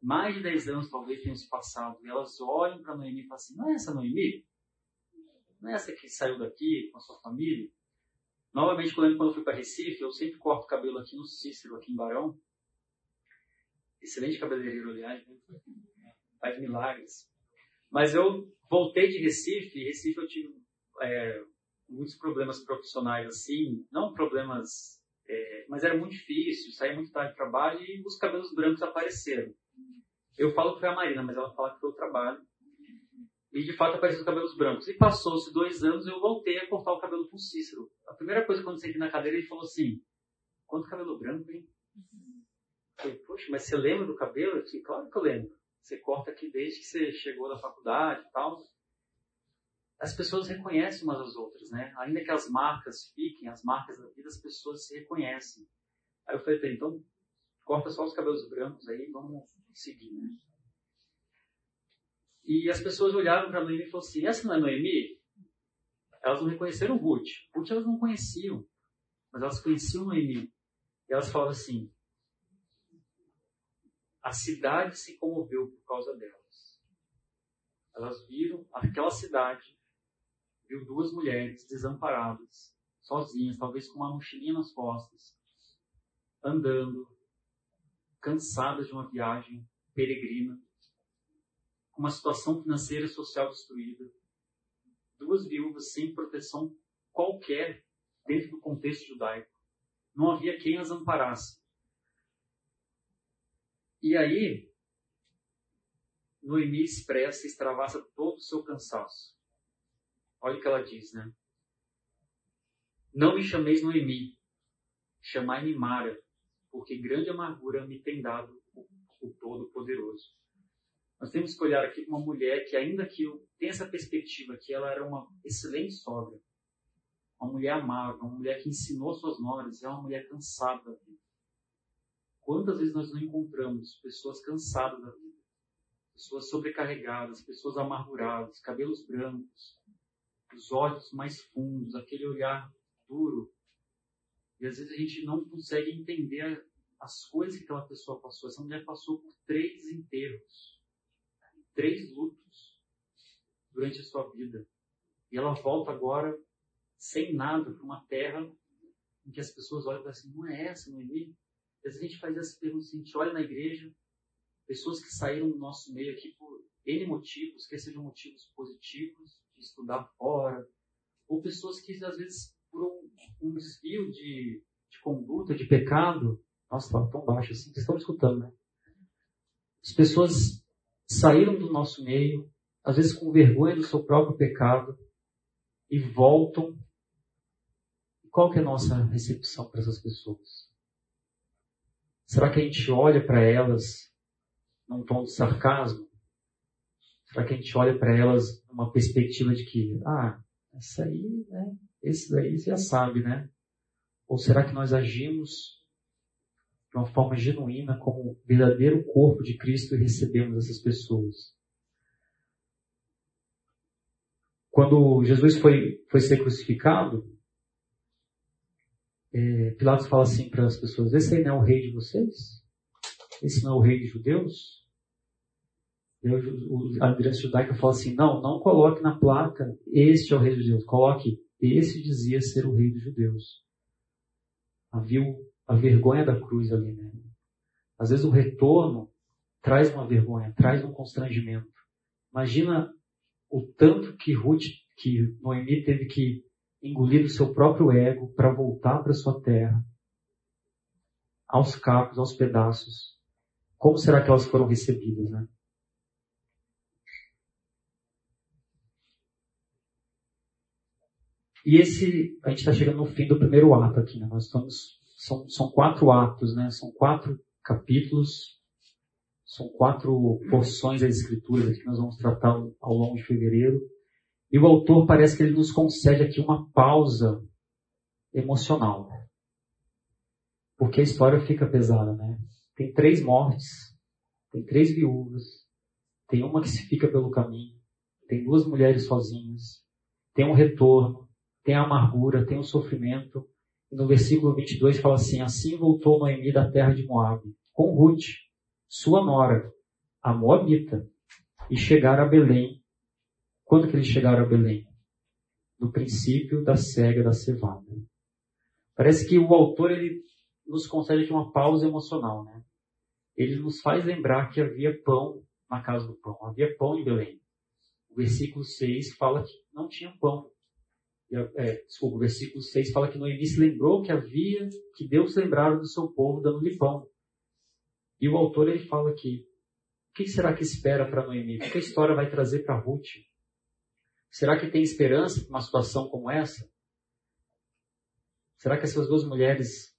Mais de 10 anos talvez tenham se passado. E elas olham para Noemi e falam assim: Não é essa Noemi? Não é essa que saiu daqui com a sua família? Novamente, quando eu fui para Recife, eu sempre corto cabelo aqui no Cícero, aqui em Barão. Excelente cabeleireiro, aliás, né? faz milagres. Mas eu voltei de Recife, e Recife eu tive é, muitos problemas profissionais assim, não problemas, é, mas era muito difícil, saía muito tarde do trabalho e os cabelos brancos apareceram. Eu falo que foi a Marina, mas ela fala que foi o trabalho. E de fato apareceu os cabelos brancos. E passou-se dois anos eu voltei a cortar o cabelo com o Cícero. A primeira coisa quando eu sentei na cadeira ele falou assim: Quanto cabelo branco, hein? Eu falei, poxa, mas você lembra do cabelo? Eu disse, claro que eu lembro. Você corta aqui desde que você chegou da faculdade e tal. As pessoas reconhecem umas às outras, né? Ainda que as marcas fiquem, as marcas da vida, as pessoas se reconhecem. Aí eu falei, então corta só os cabelos brancos aí, vamos seguir, né? E as pessoas olharam para Noemi e falaram assim: essa não é Noemi? Elas não reconheceram Ruth. Ruth elas não conheciam, mas elas conheciam Noemi. E elas falaram assim: a cidade se comoveu por causa delas. Elas viram aquela cidade, viu duas mulheres desamparadas, sozinhas, talvez com uma mochilinha nas costas, andando, cansadas de uma viagem peregrina com uma situação financeira e social destruída, duas viúvas sem proteção qualquer dentro do contexto judaico. Não havia quem as amparasse. E aí, Noemi expressa e extravasa todo o seu cansaço. Olha o que ela diz, né? Não me chameis Noemi, chamai-me Mara, porque grande amargura me tem dado o, o Todo-Poderoso. Nós temos que olhar aqui uma mulher que, ainda que tem essa perspectiva que ela era uma excelente sogra, uma mulher amável, uma mulher que ensinou suas noras, é uma mulher cansada da vida. Quantas vezes nós não encontramos pessoas cansadas da vida? Pessoas sobrecarregadas, pessoas amarguradas, cabelos brancos, os olhos mais fundos, aquele olhar duro. E às vezes a gente não consegue entender as coisas que aquela pessoa passou. Essa mulher passou por três enterros, três lutos durante a sua vida. E ela volta agora sem nada para uma terra em que as pessoas olham e falam assim, não é essa, Noemi? Às vezes a gente faz essa pergunta, assim, a gente olha na igreja, pessoas que saíram do nosso meio aqui por N motivos, quer sejam motivos positivos, de estudar fora, ou pessoas que às vezes por um, um desvio de, de, conduta, de pecado, nossa, está tão baixo assim, vocês estão escutando, né? As pessoas saíram do nosso meio, às vezes com vergonha do seu próprio pecado, e voltam. Qual que é a nossa recepção para essas pessoas? Será que a gente olha para elas num tom de sarcasmo? Será que a gente olha para elas numa perspectiva de que, ah, essa aí, né? Esse daí você já sabe, né? Ou será que nós agimos de uma forma genuína como verdadeiro corpo de Cristo e recebemos essas pessoas? Quando Jesus foi, foi ser crucificado, é, Pilatos fala assim para as pessoas: Esse aí não é o rei de vocês? Esse não é o rei de judeus? a liderança judaica fala assim: Não, não coloque na placa: Este é o rei de judeus. Coloque: Esse dizia ser o rei dos judeus. Havia a vergonha da cruz ali, né? Às vezes o retorno traz uma vergonha, traz um constrangimento. Imagina o tanto que Ruth, que Noemi teve que engolir do seu próprio ego para voltar para sua terra, aos cacos, aos pedaços. Como será que elas foram recebidas, né? E esse, a gente está chegando no fim do primeiro ato aqui, né? Nós estamos, são, são quatro atos, né? São quatro capítulos, são quatro porções das escrituras que nós vamos tratar ao longo de fevereiro. E o autor parece que ele nos concede aqui uma pausa emocional. Porque a história fica pesada, né? Tem três mortes, tem três viúvas, tem uma que se fica pelo caminho, tem duas mulheres sozinhas, tem um retorno, tem a amargura, tem o sofrimento. No versículo 22 fala assim: Assim voltou Noemi da terra de Moabe, com Ruth, sua nora, a Moabita, e chegaram a Belém quando que eles chegaram a Belém? No princípio da cega da cevada. Parece que o autor ele nos concede aqui uma pausa emocional, né? Ele nos faz lembrar que havia pão na casa do pão, havia pão em Belém. O versículo 6 fala que não tinha pão. É, desculpa, o versículo 6 fala que Noemi se lembrou que havia, que Deus lembrara do seu povo dando-lhe pão. E o autor ele fala aqui, o que será que espera para Noemi? O que a história vai trazer para Ruth? Será que tem esperança para uma situação como essa? Será que essas duas mulheres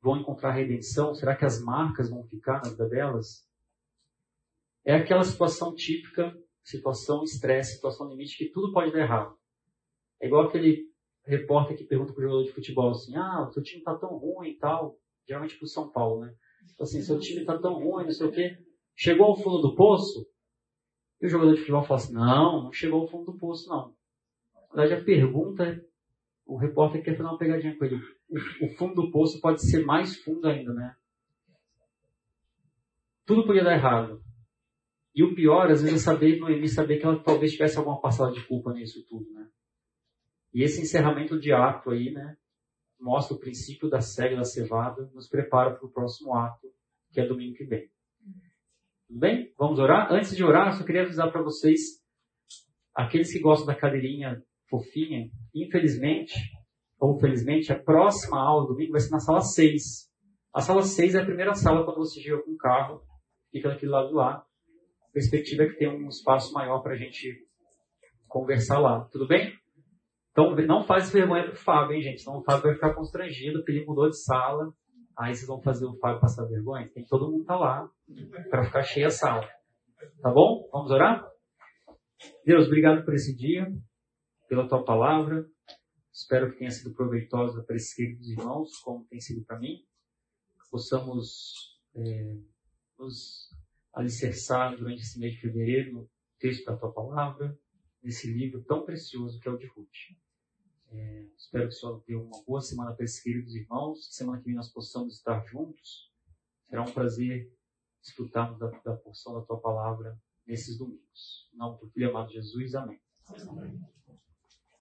vão encontrar redenção? Será que as marcas vão ficar na vida delas? É aquela situação típica, situação estresse, situação limite, que tudo pode dar errado. É igual aquele repórter que pergunta para o jogador de futebol assim, ah, o seu time está tão ruim e tal, geralmente para o São Paulo, né? Assim, seu time está tão ruim, não sei o quê. Chegou ao fundo do poço, e o jogador de futebol fala assim, não, não chegou ao fundo do poço, não. Na verdade, a pergunta, o repórter quer fazer uma pegadinha com ele. O, o fundo do poço pode ser mais fundo ainda, né? Tudo podia dar errado. E o pior, às vezes, é saber, Noemi saber que ela talvez tivesse alguma passada de culpa nisso tudo, né? E esse encerramento de ato aí, né? Mostra o princípio da série da cevada, nos prepara para o próximo ato, que é domingo que vem. Tudo bem? Vamos orar? Antes de orar, eu só queria avisar para vocês, aqueles que gostam da cadeirinha fofinha, infelizmente, ou felizmente, a próxima aula do domingo vai ser na sala 6. A sala 6 é a primeira sala quando você chega com o carro fica daquele lado lá. A perspectiva é que tem um espaço maior para a gente conversar lá. Tudo bem? Então, não faz vergonha pro Fábio, hein, gente? Senão o Fábio vai ficar constrangido, porque ele mudou de sala. Aí vocês vão fazer o Fábio passar vergonha? Tem todo mundo tá lá para ficar cheia a sala. Tá bom? Vamos orar? Deus, obrigado por esse dia, pela tua palavra. Espero que tenha sido proveitosa para esses queridos irmãos, como tem sido para mim. Que possamos é, nos alicerçar durante esse mês de fevereiro no texto da tua palavra, nesse livro tão precioso que é o de Ruth. É, espero que o Senhor tenha uma boa semana para esses queridos irmãos. Semana que vem nós possamos estar juntos. Será um prazer desfrutarmos da, da porção da tua palavra nesses domingos. Nome do Filho amado Jesus. Amém. Amém.